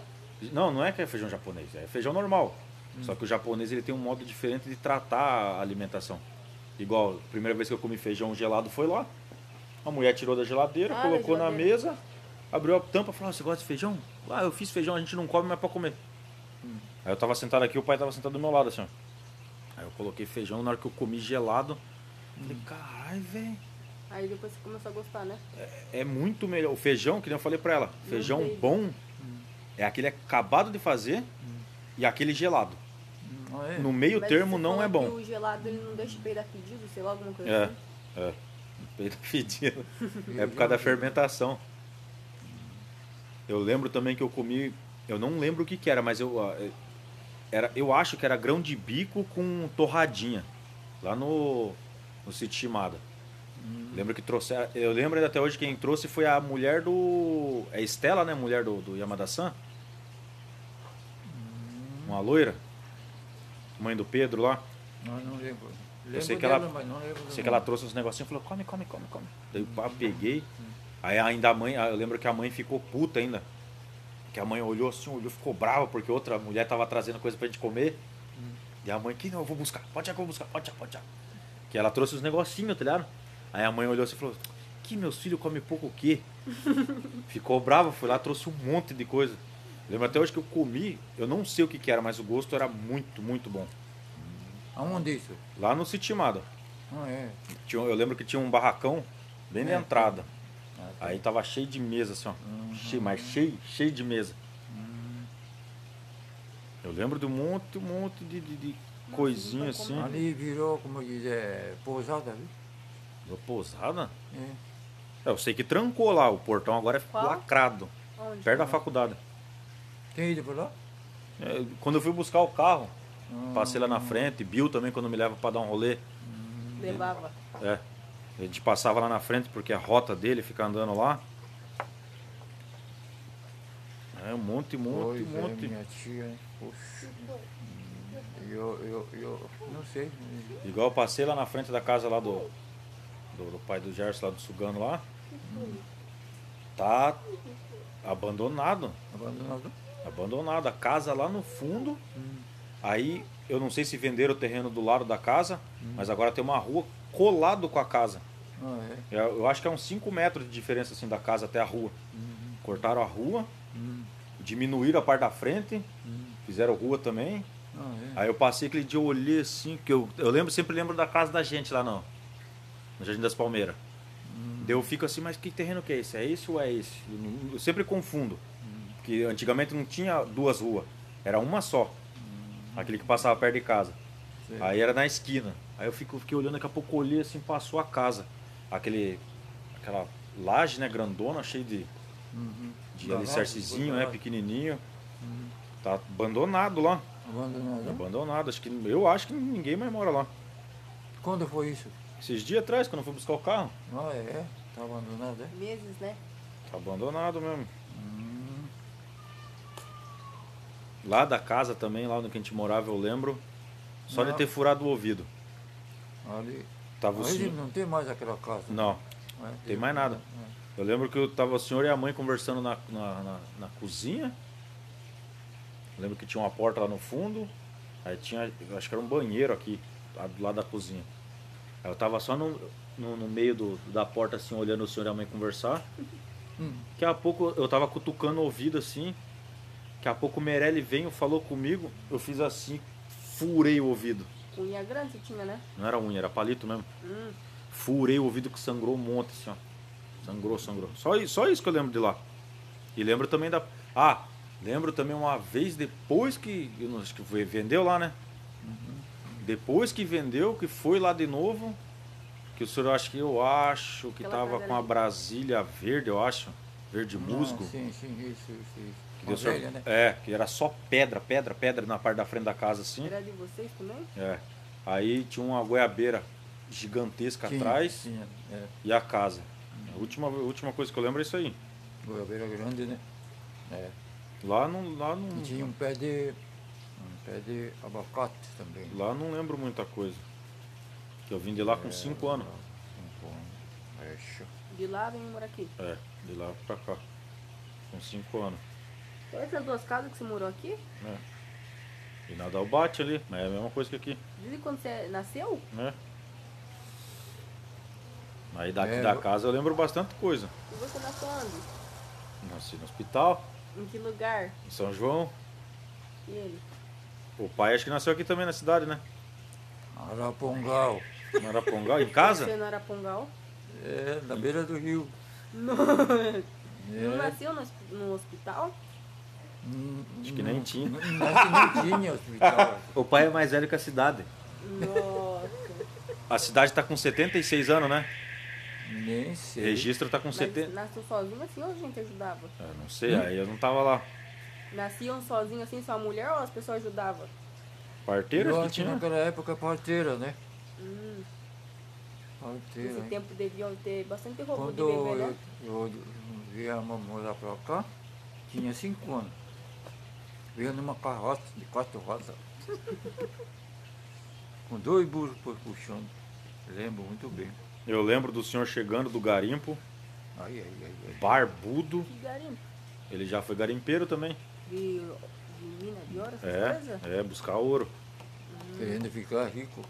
Speaker 1: Não, não é que é feijão japonês, é feijão normal. Só que o japonês ele tem um modo diferente de tratar a alimentação. Igual, a primeira vez que eu comi feijão gelado foi lá. A mulher tirou da geladeira,
Speaker 3: Ah,
Speaker 1: colocou
Speaker 3: da
Speaker 1: na
Speaker 3: geladeira.
Speaker 1: mesa, abriu a tampa e falou: "Ah, Você gosta de feijão? Ah, eu fiz feijão, a gente não come, mas é pra comer. Aí eu tava sentado aqui, o pai tava sentado do meu lado assim. ó. Aí eu coloquei feijão, na hora que eu comi gelado, falei: Caralho, velho.
Speaker 3: Aí depois você começou a gostar, né?
Speaker 1: É muito melhor. O feijão, que nem eu falei pra ela, feijão bom é aquele acabado de fazer e aquele gelado.
Speaker 2: Hum, é?
Speaker 1: No meio
Speaker 3: Mas
Speaker 1: termo não é bom.
Speaker 3: o gelado ele não deixa peidar pedido, sei lá, alguma coisa
Speaker 1: É,
Speaker 3: assim.
Speaker 1: é. Peito fedido. É por causa da fermentação. Eu lembro também que eu comi. Eu não lembro o que, que era, mas eu. eh, Era, eu acho que era grão de bico com torradinha. Lá no. No sítio Lembro que trouxeram. Eu lembro até hoje quem trouxe foi a mulher do. É Estela, né? Mulher do, do Yamada-san. Uma loira. Mãe do Pedro lá.
Speaker 2: Não, não lembro. Lembro
Speaker 1: sei que
Speaker 2: dela,
Speaker 1: ela-
Speaker 2: mas não lembro
Speaker 1: Sei que ela trouxe uns negocinhos e falou, come, come, come, come. Daí eu pá, peguei. Aí ainda a mãe, eu lembro que a mãe ficou puta ainda. Que a mãe olhou assim, olhou, ficou brava, porque outra mulher tava trazendo coisa pra gente comer. E a mãe, que não, eu vou buscar, pode já que eu vou buscar, pode já, pode já. Que ela trouxe os negocinhos, tá ligado? Aí a mãe olhou assim e falou, que meus filhos comem pouco o quê? Ficou brava, foi lá, trouxe um monte de coisa. Lembro até hoje que eu comi, eu não sei o que, que era, mas o gosto era muito, muito bom.
Speaker 2: Aonde isso?
Speaker 1: Lá no Citimada.
Speaker 2: Ah, é.
Speaker 1: Tinha, eu lembro que tinha um barracão bem na
Speaker 2: É.
Speaker 1: entrada.
Speaker 2: Ah, tá.
Speaker 1: Aí tava cheio de mesa, assim, ó.
Speaker 2: Uhum.
Speaker 1: Cheio, mas cheio, cheio de mesa. Eu lembro de um monte, um monte de, de, de coisinha
Speaker 3: nunca
Speaker 1: assim.
Speaker 2: Ali virou, como diz, é, pousada, viu?
Speaker 1: Uma Pousada?
Speaker 2: É.
Speaker 1: É, Eu sei que trancou lá, o portão agora é
Speaker 3: Qual?
Speaker 1: lacrado,
Speaker 3: Onde?
Speaker 1: perto da faculdade.
Speaker 2: Tem ido por lá?
Speaker 1: É, quando eu fui buscar o carro,
Speaker 2: Ah,
Speaker 1: passei lá na frente, Bill também quando me leva pra dar um rolê.
Speaker 3: Levava.
Speaker 1: É. A gente passava lá na frente porque a rota dele fica andando lá. um monte, monte,
Speaker 2: Pois é,
Speaker 1: monte.
Speaker 2: minha tia, hein? Poxa. Eu, eu, eu não sei.
Speaker 1: Igual eu passei lá na frente da casa lá do, do, do pai do Gerson, lá do Sugano lá. Tá abandonado.
Speaker 2: Abandonado.
Speaker 1: Abandonado. A casa lá no fundo.
Speaker 2: Hum.
Speaker 1: Aí eu não sei se venderam o terreno do lado da casa, mas agora tem uma rua colado com a casa.
Speaker 2: Ah, é?
Speaker 1: Eu, eu acho que é uns 5 metros de diferença assim da casa até a rua. Cortaram a rua,
Speaker 2: Hum,
Speaker 1: diminuíram a parte da frente,
Speaker 2: hum.
Speaker 1: fizeram rua também.
Speaker 2: Ah, é?
Speaker 1: Aí eu passei aquele dia, eu olhei assim, que eu, eu lembro, sempre lembro da casa da gente lá no, no Jardim das Palmeiras. Daí eu fico assim, mas que terreno que é esse? É esse ou é esse? Eu, não- eu sempre confundo. Porque antigamente não tinha duas ruas, era uma só. Aquele que passava perto de casa.
Speaker 2: Sei.
Speaker 1: Aí era na esquina. Aí eu fico, fiquei olhando, daqui a pouco olhei assim, passou a casa. Aquele, aquela laje, né, grandona, cheia de,
Speaker 2: Uhum.
Speaker 1: de alicercezinho, né, pequenininho.
Speaker 2: Uhum.
Speaker 1: Tá abandonado lá.
Speaker 2: Abandonado.
Speaker 1: Abandonado. Acho que, eu acho que ninguém mais mora lá.
Speaker 2: Quando foi isso?
Speaker 1: Esses dias atrás, quando eu fui buscar o carro,
Speaker 2: Ah, é? Tá abandonado, é?
Speaker 3: Meses, né?
Speaker 1: tá abandonado mesmo.
Speaker 2: Hum.
Speaker 1: Lá da casa também, lá onde que a gente morava, eu lembro. Só de
Speaker 2: Não.
Speaker 1: ter furado o ouvido.
Speaker 2: Ali.
Speaker 1: Tava o
Speaker 2: Hoje
Speaker 1: senhor...
Speaker 2: não tem mais aquela casa.
Speaker 1: Não,
Speaker 2: É,
Speaker 1: tem mais nada.
Speaker 2: É.
Speaker 1: eu lembro que eu tava o senhor e a mãe conversando na, na, na, na cozinha. Eu lembro que tinha uma porta lá no fundo. Aí tinha, eu acho que era um banheiro aqui, lá do lado da cozinha. Eu tava só no, no, no meio do, da porta, assim, olhando o senhor e a mãe conversar.
Speaker 2: Hum.
Speaker 1: Daqui a pouco eu tava cutucando o ouvido assim. Daqui a pouco o Meirelli veio, falou comigo. Eu fiz assim, furei o ouvido.
Speaker 3: Unha grande você tinha, né?
Speaker 1: Não era unha, era palito mesmo.
Speaker 3: Hum.
Speaker 1: Furei o ouvido que sangrou um monte assim, ó. Sangrou, sangrou. Só, i- só isso que eu lembro de lá. E lembro também da. Ah, lembro também uma vez depois que. Eu não, acho que vendeu lá, né? Depois que vendeu, que foi lá de novo. Que o senhor acho que eu acho que
Speaker 3: Aquela
Speaker 1: tava
Speaker 3: casa
Speaker 1: com a. Brasília verde, eu acho. Verde musgo.
Speaker 2: Ah, sim, sim, isso, isso, isso.
Speaker 1: Que deu
Speaker 2: velha, né?
Speaker 1: É, que era só pedra, pedra, pedra na parte da frente da casa assim.
Speaker 3: Era de vocês também?
Speaker 1: É. Aí tinha uma goiabeira gigantesca
Speaker 2: Tinha,
Speaker 1: atrás
Speaker 2: Tinha, é.
Speaker 1: e a casa. A última, a última coisa que eu lembro é isso aí.
Speaker 2: Goiabeira grande, né? É.
Speaker 1: Lá não, lá não,
Speaker 2: tinha um pé de. Pé de abacate também.
Speaker 1: lá não lembro muita coisa. Que eu vim de lá com 5 anos.
Speaker 2: Cinco anos. É, show.
Speaker 3: De lá vem morar aqui.
Speaker 1: É, de lá pra cá. Com 5 anos.
Speaker 3: Então, essas duas casas que você morou aqui,
Speaker 1: né? E nada ao bate ali, mas é a mesma coisa que aqui,
Speaker 3: desde quando você nasceu,
Speaker 1: né? Aí daqui
Speaker 2: É,
Speaker 1: da casa eu lembro bastante coisa.
Speaker 3: e você nasceu onde?
Speaker 1: Nasci no hospital,
Speaker 3: Em que lugar?
Speaker 1: em São João.
Speaker 3: E ele?
Speaker 1: O pai acho que nasceu aqui também na cidade, né?
Speaker 2: Arapongal.
Speaker 1: Não era Pongal, em casa?
Speaker 3: Você não era Pongal?
Speaker 2: É, na beira do rio.
Speaker 3: Não.
Speaker 2: É.
Speaker 3: Não nasceu no, hosp- no hospital?
Speaker 2: Hum,
Speaker 1: Acho que nem
Speaker 2: não-
Speaker 1: tinha.
Speaker 2: não- nem tinha hospital.
Speaker 1: O pai é mais velho que a cidade.
Speaker 3: Nossa.
Speaker 1: A cidade tá com 76 anos, né?
Speaker 2: Nem
Speaker 1: O
Speaker 2: sei.
Speaker 1: registro tá com
Speaker 3: Mas
Speaker 1: 70.
Speaker 3: nasceu sozinho assim ou a gente ajudava?
Speaker 1: Eu não sei, aí eu não tava lá.
Speaker 3: Nasciam sozinho assim, só a mulher ou as pessoas ajudavam?
Speaker 1: Parteiro
Speaker 2: Eu
Speaker 1: que
Speaker 2: acho que
Speaker 1: tinha.
Speaker 2: naquela época parteira, né?
Speaker 3: Hum,
Speaker 2: Parteira.
Speaker 3: nesse
Speaker 2: hein?
Speaker 3: tempo deviam ter bastante roubo de
Speaker 2: Quando
Speaker 3: bebê,
Speaker 2: eu,
Speaker 3: né?
Speaker 2: eu viemos morar pra cá, tinha cinco anos. Vinha numa carroça de quatro rodas. Com dois burros por puxando. Lembro muito bem.
Speaker 1: Eu lembro do senhor chegando do garimpo,
Speaker 2: Ai, ai, ai, ai.
Speaker 1: barbudo.
Speaker 3: Que garimpo?
Speaker 1: Ele já foi garimpeiro também.
Speaker 3: De, de mina, de ouro, essas
Speaker 1: É,
Speaker 3: coisas?
Speaker 1: é, buscar ouro.
Speaker 2: Querendo ficar rico.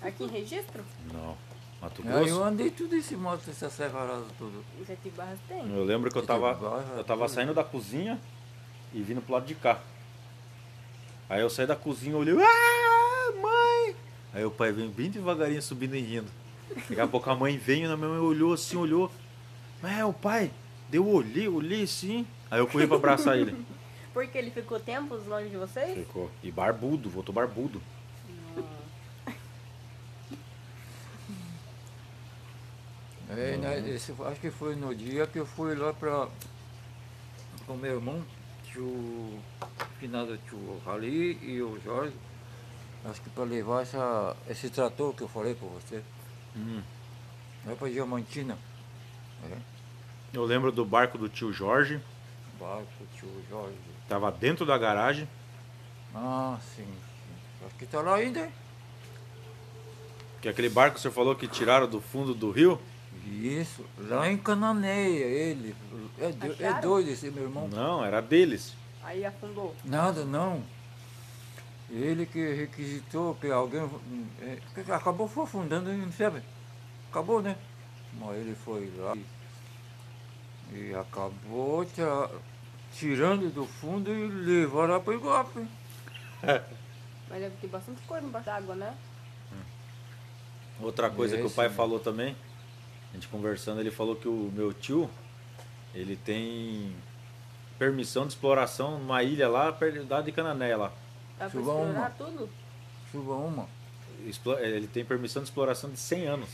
Speaker 3: Aqui em registro?
Speaker 1: Não. Mato
Speaker 2: Aí eu
Speaker 1: Grosso.
Speaker 2: andei tudo esse moto, essa serrarada tudo.
Speaker 3: Sete Barras tem.
Speaker 1: Eu lembro que eu tava,
Speaker 2: Barra,
Speaker 1: eu tava saindo da cozinha e vindo pro lado de cá. Aí eu saí da cozinha e olhei, ah, mãe! Aí o pai vem bem devagarinho subindo e rindo. Daqui a pouco a mãe veio, na minha mãe olhou assim, olhou. É, o pai, deu olhei, olhei assim. Aí eu corri pra abraçar ele.
Speaker 3: Porque ele ficou tempos longe de vocês?
Speaker 1: Ficou. E barbudo, voltou barbudo.
Speaker 2: É, né, esse, acho que foi no dia que eu fui lá pra, com meu irmão, tio finado tio Rali e o Jorge, acho que para levar essa, esse trator que eu falei para você,
Speaker 1: Hum.
Speaker 2: lá para Diamantina. É.
Speaker 1: Eu lembro do barco do tio Jorge.
Speaker 2: barco, tio Jorge.
Speaker 1: Tava dentro da garagem.
Speaker 2: Ah, sim, que tá lá ainda. hein?
Speaker 1: Que é aquele barco que o senhor falou que tiraram do fundo do rio?
Speaker 2: Isso, lá em Cananeia, ele. É, do- é doido esse meu irmão.
Speaker 1: Não, era deles.
Speaker 3: Aí afundou.
Speaker 2: Nada, não. Ele que requisitou que alguém. é, que acabou foi afundando, não sabe? Acabou, né? Mas ele foi lá e, e acabou tira- tirando do fundo e levaram lá para o Iguape.
Speaker 3: Mas deve ter bastante coisa embaixo d'água, né?
Speaker 1: Outra coisa que o
Speaker 2: Esse,
Speaker 1: pai
Speaker 2: né?
Speaker 1: falou também, a gente conversando, ele falou que o meu tio, ele tem permissão de exploração numa ilha lá perto da de Canané lá.
Speaker 3: Dá pra
Speaker 2: Suba uma.
Speaker 3: explorar tudo?
Speaker 2: Suba uma.
Speaker 1: Explo- Ele tem permissão de exploração de 100 anos,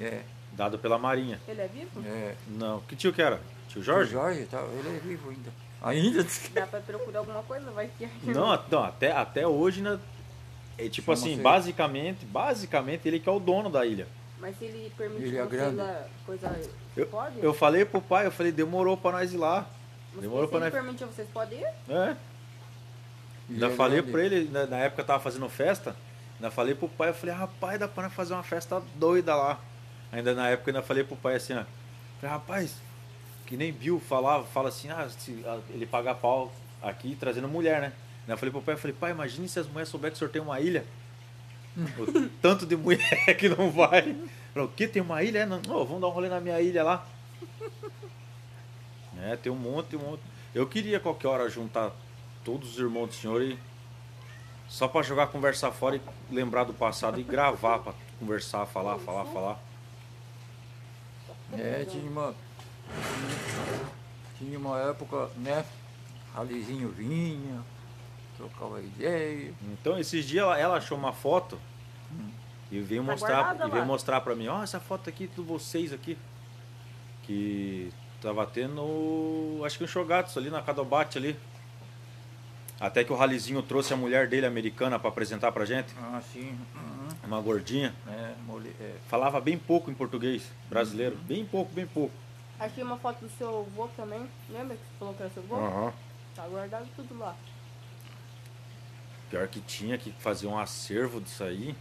Speaker 2: É,
Speaker 1: dado pela Marinha.
Speaker 3: Ele é vivo?
Speaker 2: é.
Speaker 1: Não, que tio que era? Tio
Speaker 2: O
Speaker 1: Jorge?
Speaker 2: Jorge, tá, ele é vivo ainda. Ainda?
Speaker 3: Dá pra procurar alguma coisa? Vai que.
Speaker 1: Não, a- não, até, até hoje, né? É tipo
Speaker 2: Chama
Speaker 1: assim, basicamente, basicamente ele que é o dono da ilha.
Speaker 3: Mas se ele permite
Speaker 2: Ele é grande.
Speaker 3: coisa.
Speaker 1: Eu,
Speaker 3: pode?
Speaker 1: eu falei pro pai, eu falei, demorou pra nós ir lá.
Speaker 3: Mas
Speaker 1: Demorou
Speaker 3: se
Speaker 1: pra
Speaker 3: ele
Speaker 1: nós.
Speaker 3: permitir, vocês podem ir?
Speaker 1: É.
Speaker 2: Ele
Speaker 1: Ainda
Speaker 2: é
Speaker 1: falei
Speaker 2: grande.
Speaker 1: pra ele, na, na época eu tava fazendo festa, ainda falei pro pai, eu falei, rapaz, dá pra nós fazer uma festa doida lá. Ainda na época eu ainda falei pro pai assim, ó. Falei, rapaz, que nem Bill falava, fala assim, ah, se ele paga pau aqui trazendo mulher, né? Ainda falei pro pai, eu falei, pai, imagine se as mulheres souberem que o senhor tem uma ilha. o tanto de mulher que não vai. Falei, o que? Tem uma ilha? É, Não, Ô, vamos dar um rolê na minha ilha lá. É, tem um monte, um monte. Eu queria qualquer hora juntar todos os irmãos do senhor e só pra jogar conversar fora e lembrar do passado e gravar pra conversar, falar, falar, falar.
Speaker 2: É, tinha uma. Tinha uma época, né? Ralizinho vinha, trocava ideia.
Speaker 1: Então esses dias ela, ela achou uma foto e veio
Speaker 3: Tá
Speaker 1: mostrar, e veio
Speaker 3: lá.
Speaker 1: mostrar pra mim, ó, essa foto aqui de vocês aqui. Que tava tendo, acho que um Shogatsu ali na Cadobate ali. Até que o Ralizinho trouxe a mulher dele americana pra apresentar pra gente,
Speaker 2: Ah, sim. Uhum.
Speaker 1: uma gordinha.
Speaker 2: É, mole, é.
Speaker 1: Falava bem pouco em português brasileiro, bem pouco, bem pouco.
Speaker 3: Achei uma foto do seu avô também. Lembra que você falou que era seu avô?
Speaker 1: Aham.
Speaker 3: Tá guardado tudo lá.
Speaker 1: Pior que tinha que fazer um acervo disso aí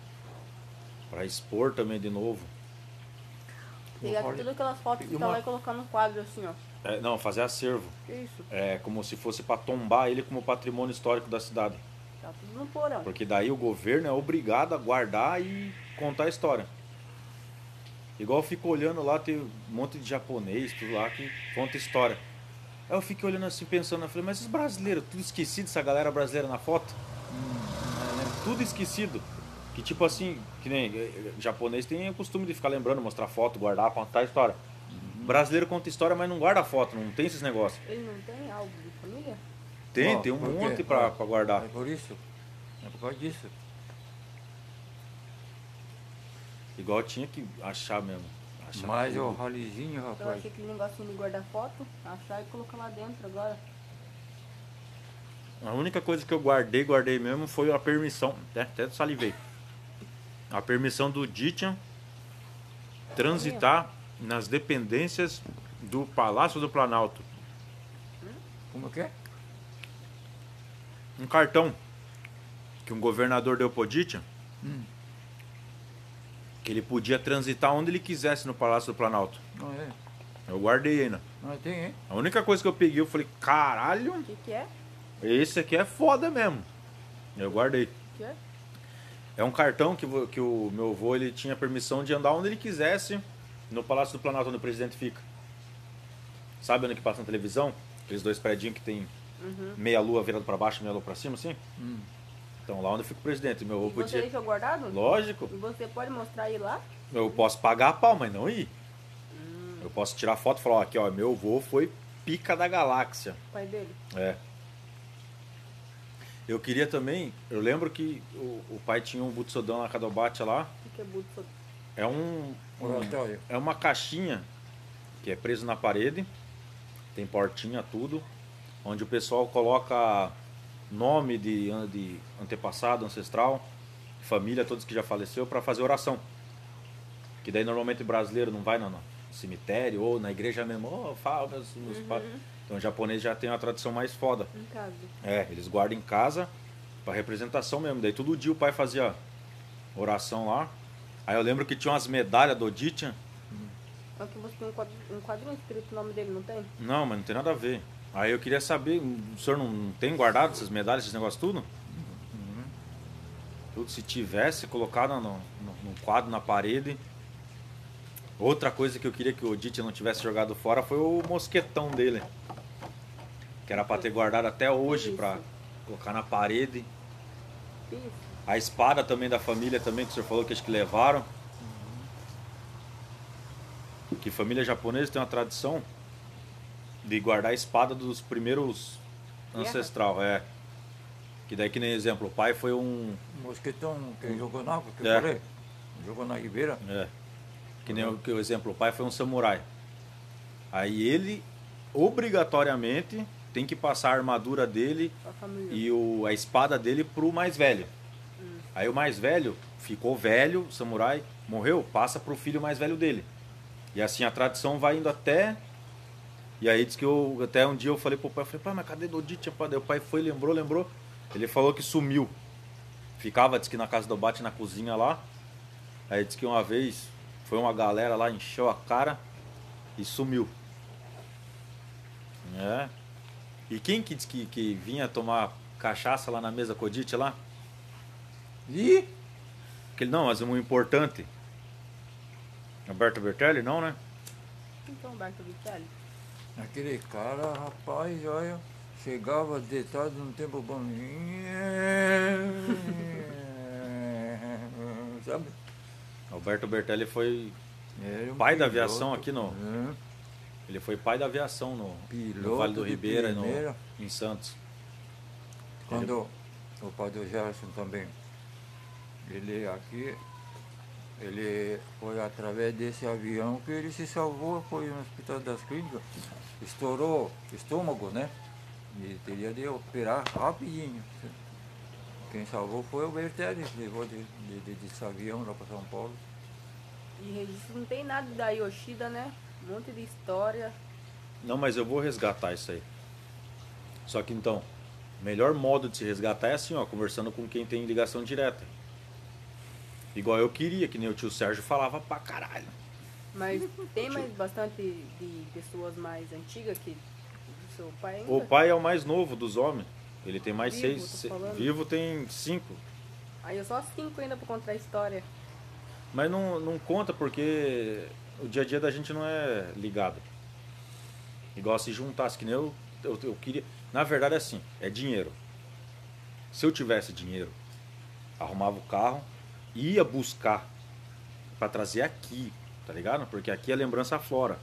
Speaker 1: pra expor também de novo.
Speaker 3: Pegar
Speaker 2: Olha,
Speaker 3: todas aquelas fotos
Speaker 2: e
Speaker 3: que
Speaker 2: uma-
Speaker 3: tá lá e colocar no quadro assim, ó.
Speaker 1: É, não, fazer acervo.
Speaker 3: Que isso?
Speaker 1: É como se fosse pra tombar ele como patrimônio histórico da cidade.
Speaker 3: Tá tudo no porão.
Speaker 1: Porque daí o governo é obrigado a guardar e contar a história. Igual eu fico olhando lá, tem um monte de japonês, tudo lá que conta história. Aí eu fiquei olhando assim, pensando, eu falei, mas esses brasileiros, tudo esquecido, essa galera brasileira na foto? Tudo esquecido. Que tipo assim, que nem eh, eh, japonês tem o costume de ficar lembrando, mostrar foto, guardar, contar história. Brasileiro conta história, mas não guarda foto, não tem esses negócios.
Speaker 3: Ele não tem álbum de família?
Speaker 1: Tem,
Speaker 2: Ó,
Speaker 1: tem um monte pra,
Speaker 2: Ó,
Speaker 1: pra guardar.
Speaker 2: É por isso. É por causa disso.
Speaker 1: Igual tinha que achar mesmo. Achar
Speaker 2: Mas
Speaker 1: tudo.
Speaker 2: o ralizinho,
Speaker 3: Eu
Speaker 2: rapaz.
Speaker 3: achei aquele negocinho de guardar foto, achar e colocar lá dentro agora.
Speaker 1: A única coisa que eu guardei, guardei mesmo, foi a permissão. Até, até salivei. A permissão do Ditian transitar nas dependências do Palácio do Planalto.
Speaker 2: Como que é?
Speaker 1: Um cartão que um governador deu pro Ditian,
Speaker 2: Hum.
Speaker 1: Que ele podia transitar onde ele quisesse no Palácio do Planalto.
Speaker 2: Não é.
Speaker 1: Eu guardei ainda.
Speaker 2: Não tem, hein?
Speaker 1: A única coisa que eu peguei, eu falei, caralho,
Speaker 3: O que que é?
Speaker 1: esse aqui é foda mesmo. Eu guardei.
Speaker 3: O que é?
Speaker 1: É um cartão que, que o meu avô ele tinha permissão de andar onde ele quisesse no Palácio do Planalto, onde o presidente fica. Sabe onde que passa na televisão? Aqueles dois predinhos que tem
Speaker 3: Uhum.
Speaker 1: meia lua virada para baixo, meia lua para cima, assim?
Speaker 2: Hum.
Speaker 1: Então lá onde fica o presidente. Meu avô
Speaker 3: E você
Speaker 1: podia.
Speaker 3: deixou guardado?
Speaker 1: Lógico,
Speaker 3: E você pode mostrar aí lá?
Speaker 1: eu posso pagar a pau, mas não ir. Eu posso tirar foto e falar, ó, aqui ó, meu avô foi pica da galáxia.
Speaker 3: O pai dele?
Speaker 1: É. Eu queria também, eu lembro que o, o pai tinha um butsodão na Cadobate lá.
Speaker 3: O que é Butsu?
Speaker 1: É um, um é uma caixinha que é preso na parede, tem portinha, tudo, onde o pessoal coloca nome de, de antepassado, ancestral, família, todos que já faleceu, para fazer oração. Que daí normalmente o brasileiro não vai no, no cemitério ou na igreja mesmo, oh, fala, meus, meus pais. Então o japonês já tem uma tradição mais foda.
Speaker 3: Em casa.
Speaker 1: É, eles guardam em casa pra representação mesmo. Daí todo dia o pai fazia oração lá. Aí eu lembro que tinha umas medalhas do Oditian.
Speaker 3: Aqui você tem um quadro, um quadrinho escrito o nome dele, não tem?
Speaker 1: Não, mas não tem nada a ver. Aí eu queria saber, o senhor não tem guardado essas medalhas, esses negócios tudo? Tudo, se tivesse colocado no, no, no quadro, na parede. Outra coisa que eu queria que o Odite não tivesse jogado fora foi o mosquetão dele. Que era pra ter guardado até hoje, pra colocar na parede. A espada também da família também, que o senhor falou que acho que levaram. Que família japonesa tem uma tradição de guardar a espada dos primeiros ancestral, é. Que daí que nem exemplo, o pai foi um.
Speaker 2: Mosquetão que jogou na água, que
Speaker 1: É.
Speaker 2: eu falei. Jogou na ribeira.
Speaker 1: É. Que nem o, que o exemplo, o pai foi um samurai. Aí ele obrigatoriamente tem que passar a armadura dele e o, a espada dele pro mais velho. Aí o mais velho ficou velho, samurai, morreu, passa pro filho mais velho dele. E assim a tradição vai indo até. E aí diz que eu até um dia eu falei pro pai, eu falei, pai, mas cadê Dodite? pai? Daí o pai foi, lembrou, lembrou. Ele falou que sumiu. Ficava, disse que na casa do Bate na cozinha lá. Aí disse que uma vez foi uma galera lá, encheu a cara e sumiu. É. E quem que disse que, que vinha tomar cachaça lá na mesa com o Dite lá?
Speaker 2: E
Speaker 1: Aquele, não, mas um importante. Alberto Bertelli, não, né?
Speaker 3: Então, Humberto Vitelli.
Speaker 2: Aquele cara, rapaz, olha, chegava deitado no tempo bom. Sabe?
Speaker 1: Alberto Bertelli foi.
Speaker 2: Um
Speaker 1: Pai da
Speaker 2: piloto,
Speaker 1: aviação aqui no- Ele foi pai da aviação no, no Vale do Ribeira no, em Santos.
Speaker 2: Quando o padre Gerson também, ele aqui, ele foi através desse avião que ele se salvou, foi no Hospital das Clínicas, estourou o estômago, né? E teria de operar rapidinho. Quem salvou foi o Bertelli, levou de, de, de, desse avião lá para São Paulo.
Speaker 3: E registro não tem nada da Yoshida, né? Um monte de história.
Speaker 1: Não, mas eu vou resgatar isso aí. Só que então, o melhor modo de se resgatar é assim, ó, conversando com quem tem ligação direta. Igual eu queria, que nem o tio Sérgio falava pra caralho.
Speaker 3: Mas tem mais bastante de pessoas mais antigas que do seu pai ainda?
Speaker 1: O pai é o mais novo dos homens. Ele tem mais
Speaker 3: Vivo,
Speaker 1: seis. se-. Vivo tem cinco.
Speaker 3: Aí eu só cinco ainda pra contar a história.
Speaker 1: Mas não, não conta porque o dia a dia da gente não é ligado. Igual se juntasse, que nem eu, eu, eu queria. Na verdade é assim, é dinheiro. Se eu tivesse dinheiro, arrumava o carro, ia buscar pra trazer aqui, tá ligado? Porque aqui é lembrança flora.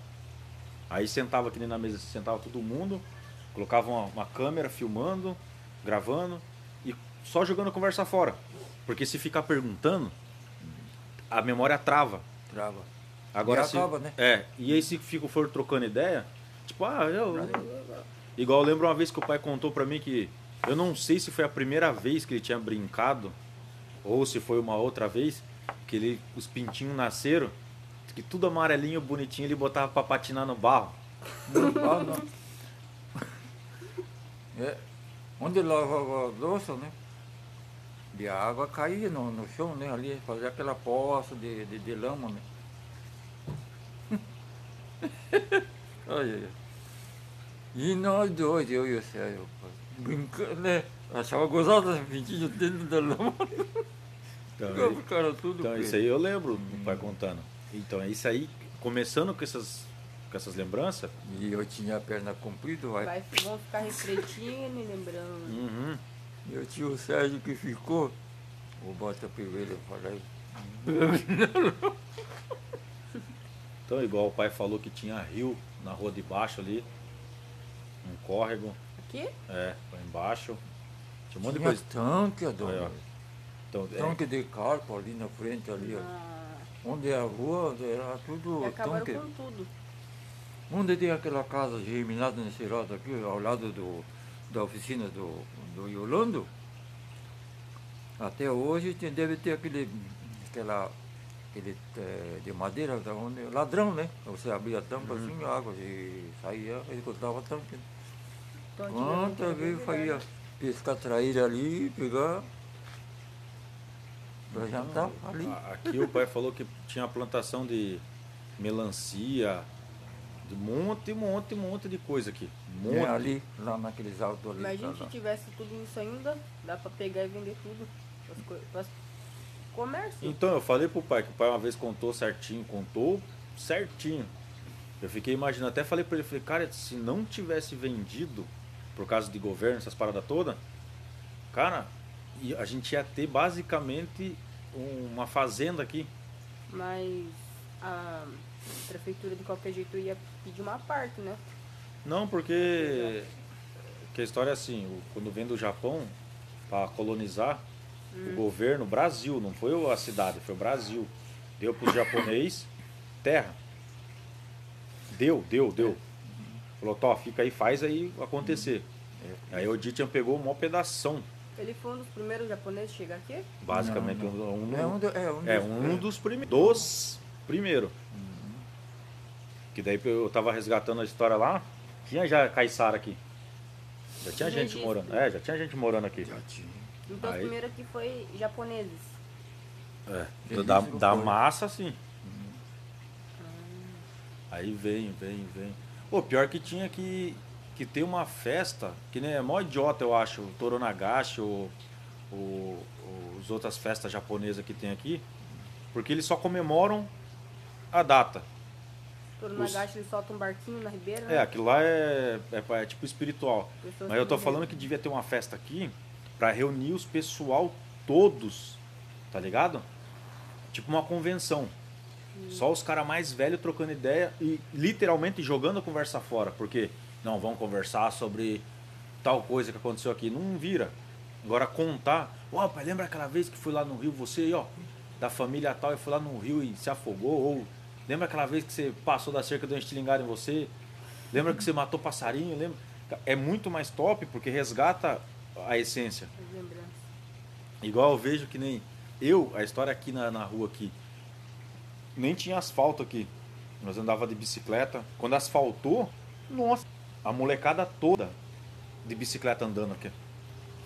Speaker 1: Aí sentava aqui na mesa, sentava todo mundo, colocava uma, uma câmera filmando, gravando e só jogando conversa fora. Porque se ficar perguntando, a memória trava.
Speaker 2: Trava.
Speaker 1: Agora
Speaker 2: E
Speaker 1: se,
Speaker 2: acaba, né?
Speaker 1: É, e aí se fico for trocando ideia, tipo, ah, eu, igual eu lembro uma vez que o pai contou pra mim que eu não sei se foi a primeira vez que ele tinha brincado ou se foi uma outra vez que ele os pintinhos nasceram, que tudo amarelinho, bonitinho, ele botava pra patinar no barro.
Speaker 2: Não, ah, não. É, onde lavava a louça, né? E a água caía no, no chão, né? Ali, fazia aquela poça de, de, de lama, né? Olha. E nós dois, eu e o Sérgio, brincando, né? Achava gozado esse pintinho dentro da lama.
Speaker 1: Então,
Speaker 2: Os caras tudo
Speaker 1: Então, isso aí eu lembro do pai contando. Então, é isso aí, começando com essas, com essas lembranças.
Speaker 2: E eu tinha a perna comprida, vai.
Speaker 3: Vai, vão ficar refletindo e lembrando.
Speaker 1: Uhum.
Speaker 2: E eu tinha o Sérgio que ficou, o bota primeiro, eu falei,
Speaker 1: Então, igual o pai falou que tinha rio na rua de baixo ali, um córrego,
Speaker 3: Aqui?
Speaker 1: é, lá embaixo. Tinha um monte de
Speaker 2: tinha
Speaker 1: coisa.
Speaker 2: tanque. Adão.
Speaker 1: Então, é,
Speaker 2: Tanque de carpo ali na frente, ali.
Speaker 3: Ah,
Speaker 2: Onde é a rua, era tudo
Speaker 3: e acabaram
Speaker 2: tanque.
Speaker 3: com tudo.
Speaker 2: Onde tem aquela casa germinada nesse lado aqui, ao lado do, da oficina do, do Yolando, até hoje tem, deve ter aquele, aquela, aquele eh, de madeira, da onde, ladrão, né? Você abria a tampa assim, a água e saía, ele botava a tampa. Quantas vezes fazia
Speaker 3: verdade.
Speaker 2: Pescar traíra ali, pegar pra jantar ali.
Speaker 1: Aqui o pai falou que tinha plantação de melancia, de monte, monte, monte de coisa aqui. Monte.
Speaker 2: Né, ali, lá naqueles altos ali.
Speaker 3: Imagina se tivesse tudo isso ainda, dá pra pegar e vender tudo. Pras comércio.
Speaker 1: Então eu falei pro pai, que o pai uma vez contou certinho, contou certinho. Eu fiquei imaginando, até falei pra ele, falei, cara, se não tivesse vendido por causa de governo, essas paradas todas, cara, a gente ia ter basicamente uma fazenda aqui.
Speaker 3: Mas a prefeitura de qualquer jeito ia pedir uma parte, né?
Speaker 1: Não, porque que a história é assim, quando vem do Japão para colonizar o governo, o Brasil, não foi a cidade, foi o Brasil. Deu para os japonês terra. Deu, deu, deu. Falou, Tó, fica aí, faz aí acontecer. Aí o Ditian pegou um maior pedação,
Speaker 3: Ele foi um dos primeiros japoneses a chegar aqui.
Speaker 1: basicamente.
Speaker 2: Não, não.
Speaker 1: Um, um-
Speaker 2: É um, do- é um,
Speaker 1: é,
Speaker 2: dos-
Speaker 1: um dos primeiros. Dos primeiros. Que daí eu tava resgatando a história lá. Tinha já caiçara aqui. Já tinha gente
Speaker 3: Registro.
Speaker 1: morando. É, já tinha gente morando aqui.
Speaker 2: Já tinha.
Speaker 3: Então
Speaker 1: Aí-
Speaker 3: os primeiros aqui foi japoneses.
Speaker 1: É,
Speaker 2: Registro
Speaker 1: da, da massa, sim. Aí vem, vem, vem. Pô, pior que tinha que, que ter uma festa, que nem é mó idiota, eu acho, o Toronagashi, ou, ou, ou as outras festas japonesas que tem aqui, porque eles só comemoram a data.
Speaker 3: Todo
Speaker 1: Os-
Speaker 3: Nagashi ele solta um barquinho na ribeira,
Speaker 1: É,
Speaker 3: né?
Speaker 1: aquilo lá é, é, é tipo espiritual.
Speaker 3: Pessoas
Speaker 1: Mas eu tô falando que devia ter uma festa aqui pra reunir os pessoal todos, tá ligado? Tipo uma convenção. Só os caras mais velhos trocando ideia e literalmente jogando a conversa fora. Porque, não, vamos conversar sobre tal coisa que aconteceu aqui. Não vira. Agora contar. Ó, pai, lembra aquela vez que fui lá no Rio, você aí, ó, da família tal, e foi lá no Rio e se afogou? Ou lembra aquela vez que você passou da cerca de uma estilingada em você? Lembra que você matou passarinho? Lembra? É muito mais top porque resgata a essência. Igual eu vejo que nem eu, a história aqui na, na rua aqui, nem tinha asfalto aqui. Nós andava de bicicleta. Quando asfaltou, nossa, a molecada toda de bicicleta andando aqui.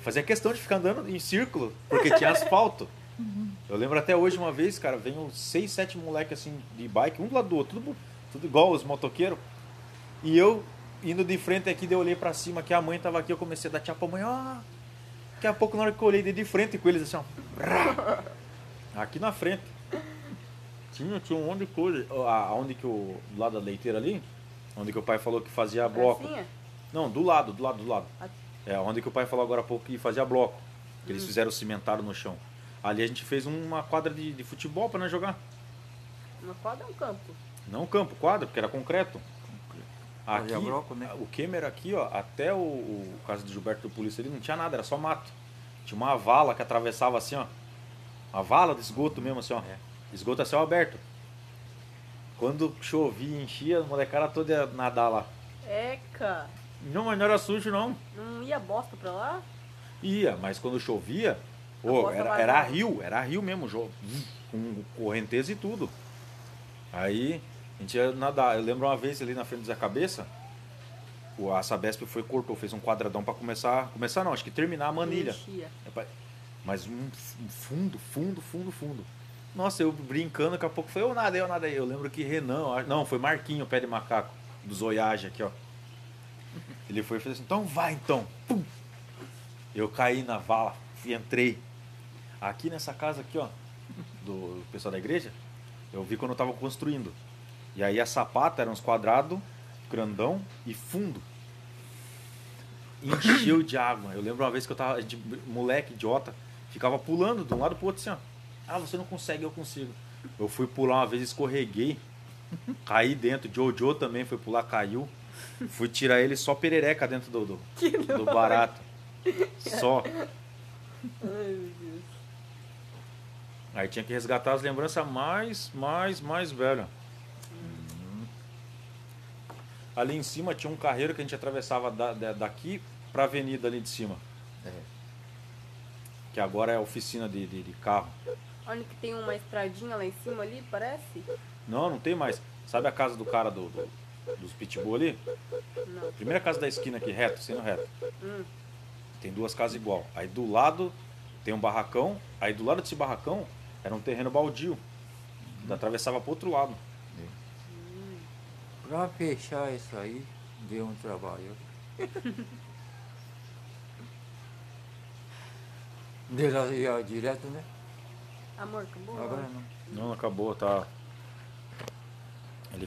Speaker 1: Fazia questão de ficar andando em círculo, porque tinha asfalto. Eu lembro até hoje uma vez, cara, veio uns seis, sete moleques assim de bike, um do lado do outro, tudo, tudo igual os motoqueiros. E eu indo de frente aqui, eu olhei pra cima, que a mãe tava aqui, eu comecei a dar tchau pra mãe, ó. Daqui a pouco, na hora que eu olhei de frente com eles, assim, ó. Aqui na frente. Tinha, tinha um monte de coisa. Aonde que o. Do lado da leiteira ali, onde que o pai falou que fazia bloco.
Speaker 3: Pracinha?
Speaker 1: Não, do lado, do lado, do lado.
Speaker 3: Ah.
Speaker 1: É, onde que o pai falou agora há pouco que fazia bloco. Que eles fizeram cimentaram no chão. Ali a gente fez uma quadra de, de futebol pra nós jogar.
Speaker 3: Uma quadra é um campo.
Speaker 1: Não campo, quadra, porque era concreto. Aqui,
Speaker 2: Fazia bloco, né?
Speaker 1: o Kemer aqui, ó, até o, o caso de Gilberto do Polícia ali não tinha nada, era só mato. Tinha uma vala que atravessava assim, ó. Uma vala de esgoto mesmo, assim, ó.
Speaker 2: É.
Speaker 1: Esgoto a céu aberto. Quando chovia, enchia, a molecada toda ia nadar lá.
Speaker 3: Eca!
Speaker 1: Não, mas não era sujo, não.
Speaker 3: Não ia bosta pra lá?
Speaker 1: Ia, mas quando chovia, era, era rio, era rio mesmo, com correnteza e tudo. Aí a gente ia nadar. Eu lembro uma vez ali na frente da cabeça, o, a Sabesp foi cortou, fez um quadradão para começar. Começar não, acho que terminar a manilha. Mas um fundo, fundo, fundo, fundo. Nossa, eu brincando, daqui a pouco foi eu nadei, eu nadei. Eu lembro que Renan, não, foi Marquinho, pé de macaco, do Zoiage aqui, ó. Ele foi e fez assim, então vai então. Pum. Eu caí na vala e entrei. Aqui nessa casa aqui, ó, do pessoal da igreja, eu vi quando eu tava construindo. E aí a sapata era uns quadrados, grandão e fundo. Encheu de água. Eu lembro uma vez que eu tava, de moleque, idiota, ficava pulando de um lado pro outro assim, ó. Ah, você não consegue, eu consigo. Eu fui pular uma vez, escorreguei, caí dentro. Jojo também foi pular, caiu. Fui tirar ele só perereca dentro do, do, do barato. Só.
Speaker 3: Ai, meu Deus.
Speaker 1: Aí tinha que resgatar as lembranças mais, mais, mais velhas. Ali em cima tinha um carreiro que a gente atravessava da- da- daqui pra avenida ali de cima.
Speaker 2: É.
Speaker 1: Que agora é oficina de, de, de carro.
Speaker 3: Olha que tem uma estradinha lá em cima ali, parece.
Speaker 1: Não, não tem mais. Sabe a casa do cara do, do, dos pitbull ali?
Speaker 3: Não.
Speaker 1: Primeira casa da esquina aqui, reto, sendo reto.
Speaker 3: Hum.
Speaker 1: Tem duas casas igual. Aí do lado tem um barracão. Aí do lado desse barracão era um terreno baldio. Atravessava pro outro lado.
Speaker 2: Pra fechar isso aí, deu um trabalho. Ia direto, né?
Speaker 3: Amor, acabou?
Speaker 2: Agora não.
Speaker 1: Não, acabou, tá.